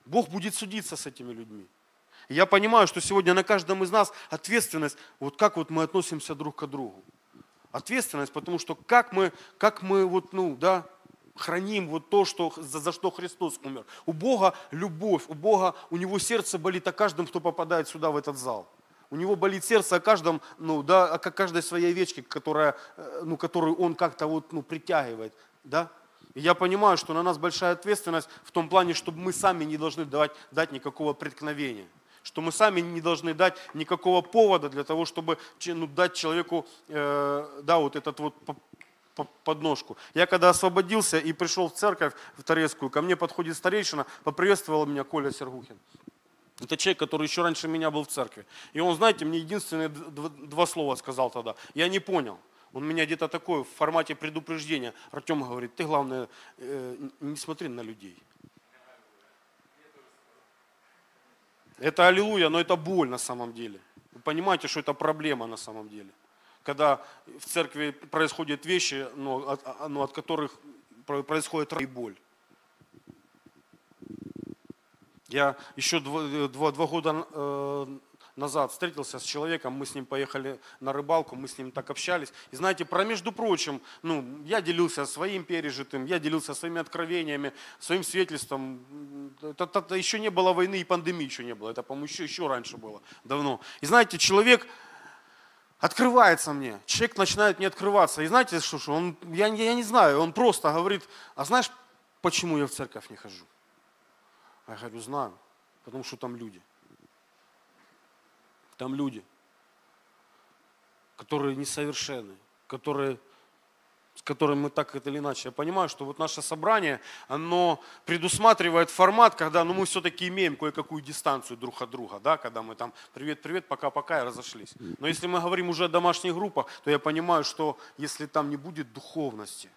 Бог будет судиться с этими людьми. Я понимаю, что сегодня на каждом из нас ответственность, вот как вот мы относимся друг к другу. Ответственность, потому что как мы, как мы вот, ну, да, храним вот то, что, за, за что Христос умер. У Бога любовь, у Бога, у Него сердце болит о каждом, кто попадает сюда, в этот зал. У него болит сердце о каждом, ну, да, о каждой своей овечке, которая, э, ну, которую он как-то вот, ну, притягивает. Да? И я понимаю, что на нас большая ответственность в том плане, чтобы мы сами не должны давать, дать никакого преткновения. Что мы сами не должны дать никакого повода для того, чтобы ну, дать человеку э, да, вот этот вот подножку. Я когда освободился и пришел в церковь, в Торецкую, ко мне подходит старейшина, поприветствовал меня Коля Сергухин. Это человек, который еще раньше меня был в церкви. И он, знаете, мне единственные два слова сказал тогда. Я не понял. Он меня где-то такой в формате предупреждения. Артем говорит, ты главное э, не смотри на людей. Это аллилуйя, но это боль на самом деле. Вы понимаете, что это проблема на самом деле. Когда в церкви происходят вещи, но от, а, но от которых происходит боль. Я еще два, э, два, два года э, назад встретился с человеком, мы с ним поехали на рыбалку, мы с ним так общались. И знаете, про между прочим, ну, я делился своим пережитым, я делился своими откровениями, своим свидетельством. Это, это, это еще не было войны и пандемии еще не было, это, по-моему, еще, еще раньше было, давно. И знаете, человек открывается мне, человек начинает мне открываться. И знаете, что, что он, я, я не знаю, он просто говорит, а знаешь, почему я в церковь не хожу? А я говорю, знаю, потому что там люди. Там люди, которые несовершенны, которые, с которыми мы так или иначе. Я понимаю, что вот наше собрание, оно предусматривает формат, когда ну, мы все-таки имеем кое-какую дистанцию друг от друга, да, когда мы там привет-привет, пока-пока и разошлись. Но если мы говорим уже о домашних группах, то я понимаю, что если там не будет духовности,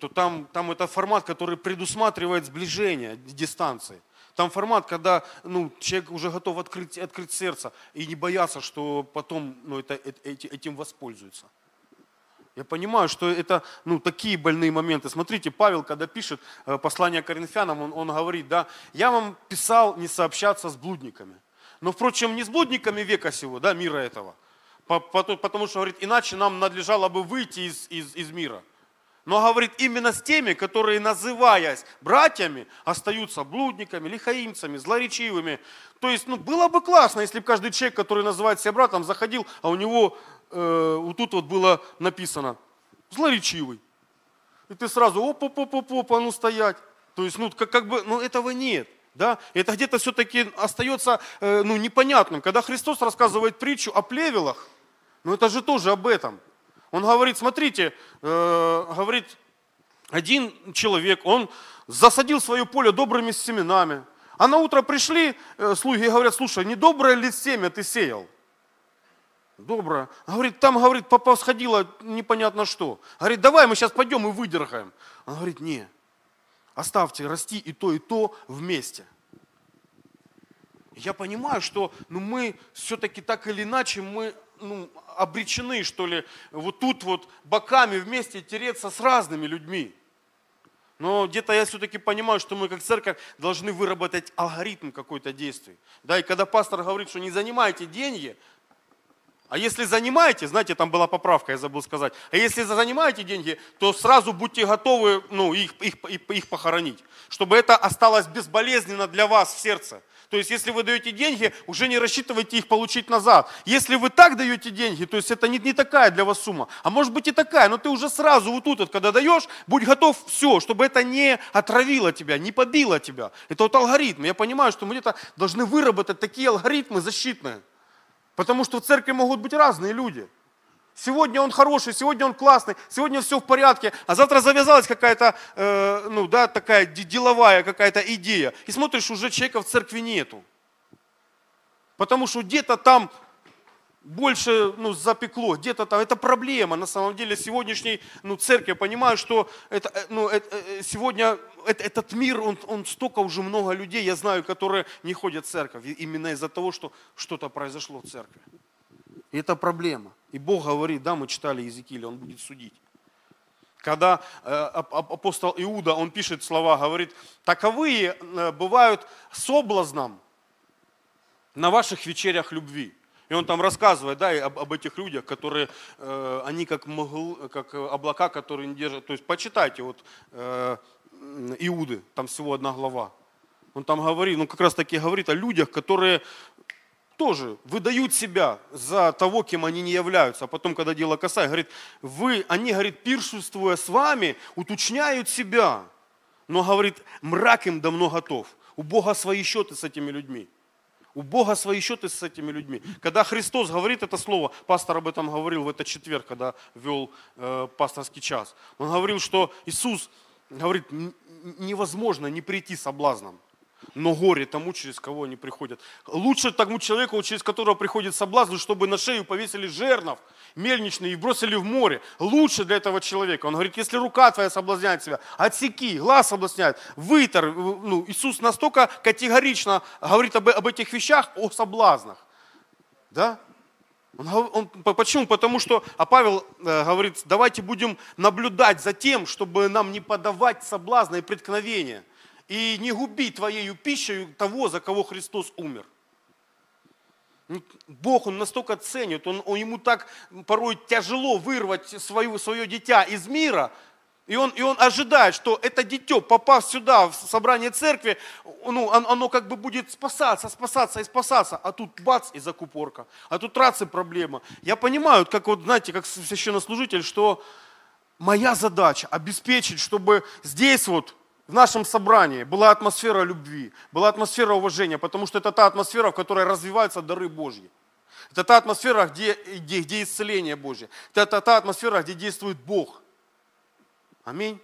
то там, там это формат, который предусматривает сближение дистанции. Там формат, когда ну, человек уже готов открыть, открыть сердце и не бояться, что потом ну, это, этим воспользуется. Я понимаю, что это ну, такие больные моменты. Смотрите, Павел, когда пишет э, послание Коринфянам, он, он говорит, да, я вам писал не сообщаться с блудниками. Но, впрочем, не с блудниками века сего, да, мира этого. Потому что, говорит, иначе нам надлежало бы выйти из, из, из мира но говорит именно с теми, которые, называясь братьями, остаются блудниками, лихаимцами, злоречивыми. То есть, ну, было бы классно, если бы каждый человек, который называет себя братом, заходил, а у него э, вот тут вот было написано «злоречивый». И ты сразу оп-оп-оп-оп, а ну стоять. То есть, ну, как, как бы, ну, этого нет. Да? Это где-то все-таки остается э, ну, непонятным. Когда Христос рассказывает притчу о плевелах, ну это же тоже об этом. Он говорит, смотрите, э, говорит, один человек, он засадил свое поле добрыми семенами. А на утро пришли э, слуги и говорят, слушай, не доброе ли семя ты сеял? Доброе. Говорит, там, говорит, папа сходила непонятно что. Говорит, давай мы сейчас пойдем и выдергаем. Он говорит, не, оставьте расти и то, и то вместе. Я понимаю, что ну, мы все-таки так или иначе, мы ну, обречены, что ли, вот тут вот боками вместе тереться с разными людьми. Но где-то я все-таки понимаю, что мы как церковь должны выработать алгоритм какой-то действий. Да, и когда пастор говорит, что не занимайте деньги, а если занимаете, знаете, там была поправка, я забыл сказать, а если занимаете деньги, то сразу будьте готовы ну, их, их, их похоронить, чтобы это осталось безболезненно для вас в сердце. То есть, если вы даете деньги, уже не рассчитывайте их получить назад. Если вы так даете деньги, то есть это не, не такая для вас сумма, а может быть и такая, но ты уже сразу вот тут, вот, когда даешь, будь готов все, чтобы это не отравило тебя, не побило тебя. Это вот алгоритм. Я понимаю, что мы где-то должны выработать такие алгоритмы защитные. Потому что в церкви могут быть разные люди. Сегодня он хороший, сегодня он классный, сегодня все в порядке, а завтра завязалась какая-то, э, ну да, такая деловая какая-то идея. И смотришь, уже человека в церкви нету. Потому что где-то там больше ну, запекло, где-то там, это проблема на самом деле сегодняшней ну, церкви. Я понимаю, что это, э, ну, это, э, сегодня этот мир, он, он столько уже много людей, я знаю, которые не ходят в церковь, именно из-за того, что что-то произошло в церкви. И это проблема. И Бог говорит, да, мы читали Иезекииля, Он будет судить. Когда э, апостол Иуда, он пишет слова, говорит, таковые э, бывают соблазном на ваших вечерях любви. И он там рассказывает, да, об, об этих людях, которые, э, они как, могл, как облака, которые не держат. То есть почитайте вот Иуды, там всего одна глава. Он там говорит, ну как раз таки говорит о людях, которые тоже выдают себя за того, кем они не являются. А потом, когда дело касается, говорит, вы, они, говорит, пиршествуя с вами, уточняют себя. Но, говорит, мрак им давно готов. У Бога свои счеты с этими людьми. У Бога свои счеты с этими людьми. Когда Христос говорит это слово, пастор об этом говорил в этот четверг, когда вел э, пасторский час. Он говорил, что Иисус говорит, невозможно не прийти соблазном но горе тому, через кого они приходят. Лучше тому человеку, через которого приходит соблазн, чтобы на шею повесили жернов мельничный и бросили в море. Лучше для этого человека. Он говорит, если рука твоя соблазняет себя, отсеки, глаз соблазняет, вытор. Ну, Иисус настолько категорично говорит об, об этих вещах, о соблазнах. Да? Он, он, почему? Потому что, а Павел э, говорит, давайте будем наблюдать за тем, чтобы нам не подавать соблазна и преткновения – и не губи твоею пищей того, за кого Христос умер. Ну, Бог, Он настолько ценит, он, он, ему так порой тяжело вырвать свое, свое дитя из мира, и он, и он ожидает, что это дитё, попав сюда, в собрание церкви, ну, оно, оно как бы будет спасаться, спасаться и спасаться. А тут бац, и закупорка. А тут раз и проблема. Я понимаю, как вот, знаете, как священнослужитель, что моя задача обеспечить, чтобы здесь вот в нашем собрании была атмосфера любви, была атмосфера уважения, потому что это та атмосфера, в которой развиваются дары Божьи. Это та атмосфера, где, где, где исцеление Божье. Это та атмосфера, где действует Бог. Аминь.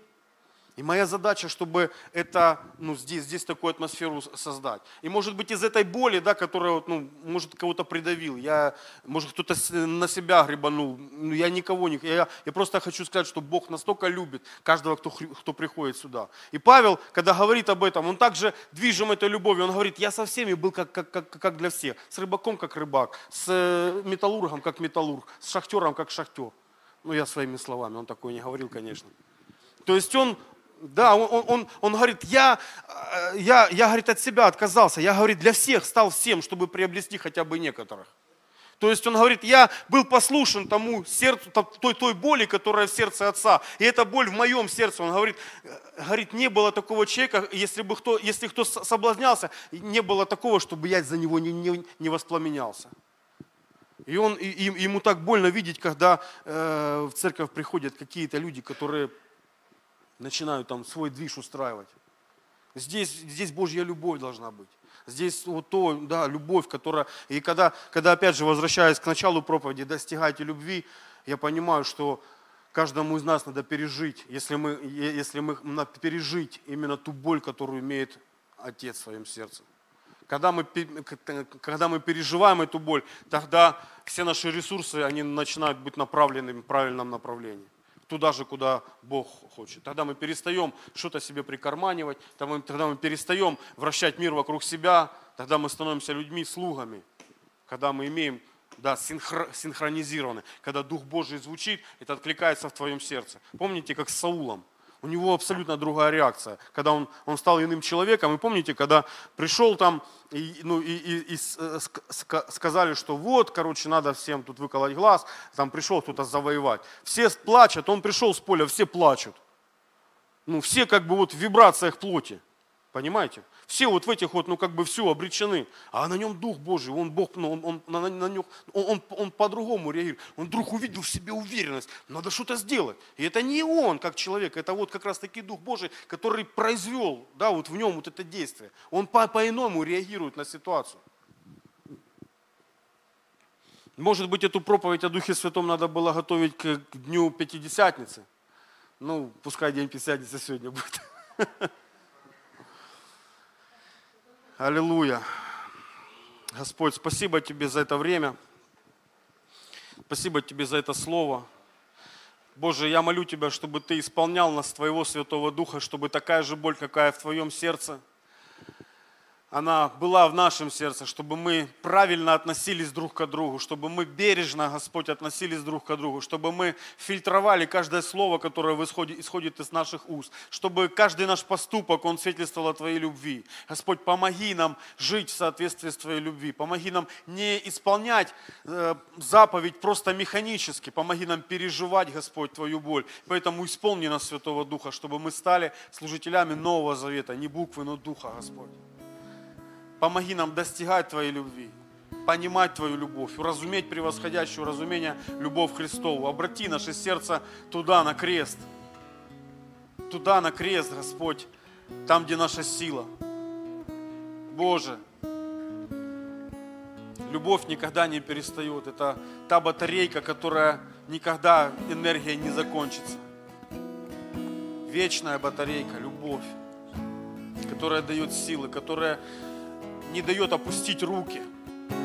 И моя задача, чтобы это, ну, здесь, здесь такую атмосферу создать. И может быть из этой боли, да, которая, ну, может, кого-то придавил, я, может, кто-то на себя гребанул, ну, я никого не, я, я просто хочу сказать, что Бог настолько любит каждого, кто, кто приходит сюда. И Павел, когда говорит об этом, он также движим этой любовью, он говорит, я со всеми был как, как, как, как для всех, с рыбаком как рыбак, с э, металлургом как металлург, с шахтером как шахтер. Ну, я своими словами, он такое не говорил, конечно. То есть он да, он, он, он говорит, я, э, я, я, говорит, от себя отказался. Я, говорит, для всех стал всем, чтобы приобрести хотя бы некоторых. То есть он говорит, я был послушен тому сердцу, той, той боли, которая в сердце отца. И эта боль в моем сердце. Он говорит, э, говорит, не было такого человека, если бы кто, если кто соблазнялся, не было такого, чтобы я за него не, не, не воспламенялся. И, он, и, и ему так больно видеть, когда э, в церковь приходят какие-то люди, которые начинают там свой движ устраивать. Здесь, здесь Божья любовь должна быть. Здесь вот то, да, любовь, которая... И когда, когда опять же, возвращаясь к началу проповеди, достигайте любви, я понимаю, что каждому из нас надо пережить, если мы, если мы на- пережить именно ту боль, которую имеет Отец в своем сердце. Когда мы, когда мы переживаем эту боль, тогда все наши ресурсы, они начинают быть направлены в правильном направлении. Туда же, куда Бог хочет. Тогда мы перестаем что-то себе прикарманивать, тогда мы, тогда мы перестаем вращать мир вокруг себя, тогда мы становимся людьми, слугами. Когда мы имеем, да, синхро- синхронизированы, когда Дух Божий звучит, это откликается в твоем сердце. Помните, как с Саулом? У него абсолютно другая реакция, когда он, он стал иным человеком. И помните, когда пришел там, и, ну, и, и- и э, ск- ска- сказали, что вот, короче, надо всем тут выколоть глаз, там пришел кто-то завоевать. Все плачут, он пришел с поля, все плачут. Ну, все как бы вот в вибрациях плоти. Понимаете? Все вот в этих вот, ну как бы все обречены. А на нем Дух Божий, он Бог, ну, он, он, на, на нем, он, он, он по-другому реагирует. Он вдруг увидел в себе уверенность, надо что-то сделать. И это не он как человек, это вот как раз таки Дух Божий, который произвел, да, вот в нем вот это действие. Он по- по-иному реагирует на ситуацию. Может быть, эту проповедь о Духе Святом надо было готовить к, к дню Пятидесятницы. Ну, пускай день Пятидесятницы сегодня будет. [laughs] Аллилуйя. Господь, спасибо Тебе за это время. Спасибо Тебе за это слово. Боже, я молю Тебя, чтобы Ты исполнял нас Твоего Святого Духа, чтобы такая же боль, какая в Твоем сердце, она была в нашем сердце, чтобы мы правильно относились друг к другу, чтобы мы бережно, Господь, относились друг к другу, чтобы мы фильтровали каждое слово, которое исходит, исходит из наших уст, чтобы каждый наш поступок, он свидетельствовал о Твоей любви. Господь, помоги нам жить в соответствии с Твоей любви, помоги нам не исполнять э, заповедь просто механически, помоги нам переживать, Господь, Твою боль. Поэтому исполни нас, Святого Духа, чтобы мы стали служителями Нового Завета, не буквы, но Духа, Господь. Помоги нам достигать Твоей любви, понимать Твою любовь, уразуметь превосходящую разумение любовь Христову. Обрати наше сердце туда, на крест. Туда, на крест, Господь, там, где наша сила. Боже, любовь никогда не перестает. Это та батарейка, которая никогда энергия не закончится. Вечная батарейка, любовь, которая дает силы, которая не дает опустить руки.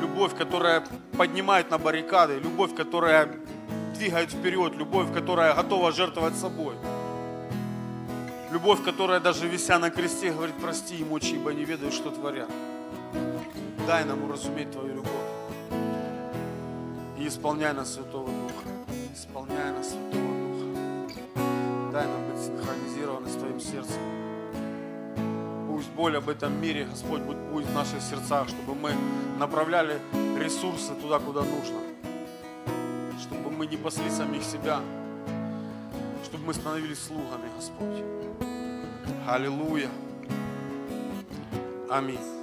Любовь, которая поднимает на баррикады. Любовь, которая двигает вперед. Любовь, которая готова жертвовать собой. Любовь, которая даже вися на кресте говорит, прости им очи, ибо не ведают, что творят. Дай нам уразуметь Твою любовь. И исполняй нас Святого Духа. Исполняй нас Святого Духа. Дай нам быть синхронизированы с Твоим сердцем. Пусть боль об этом мире, Господь, будет в наших сердцах, чтобы мы направляли ресурсы туда, куда нужно. Чтобы мы не пасли самих себя, чтобы мы становились слугами, Господь. Аллилуйя. Аминь.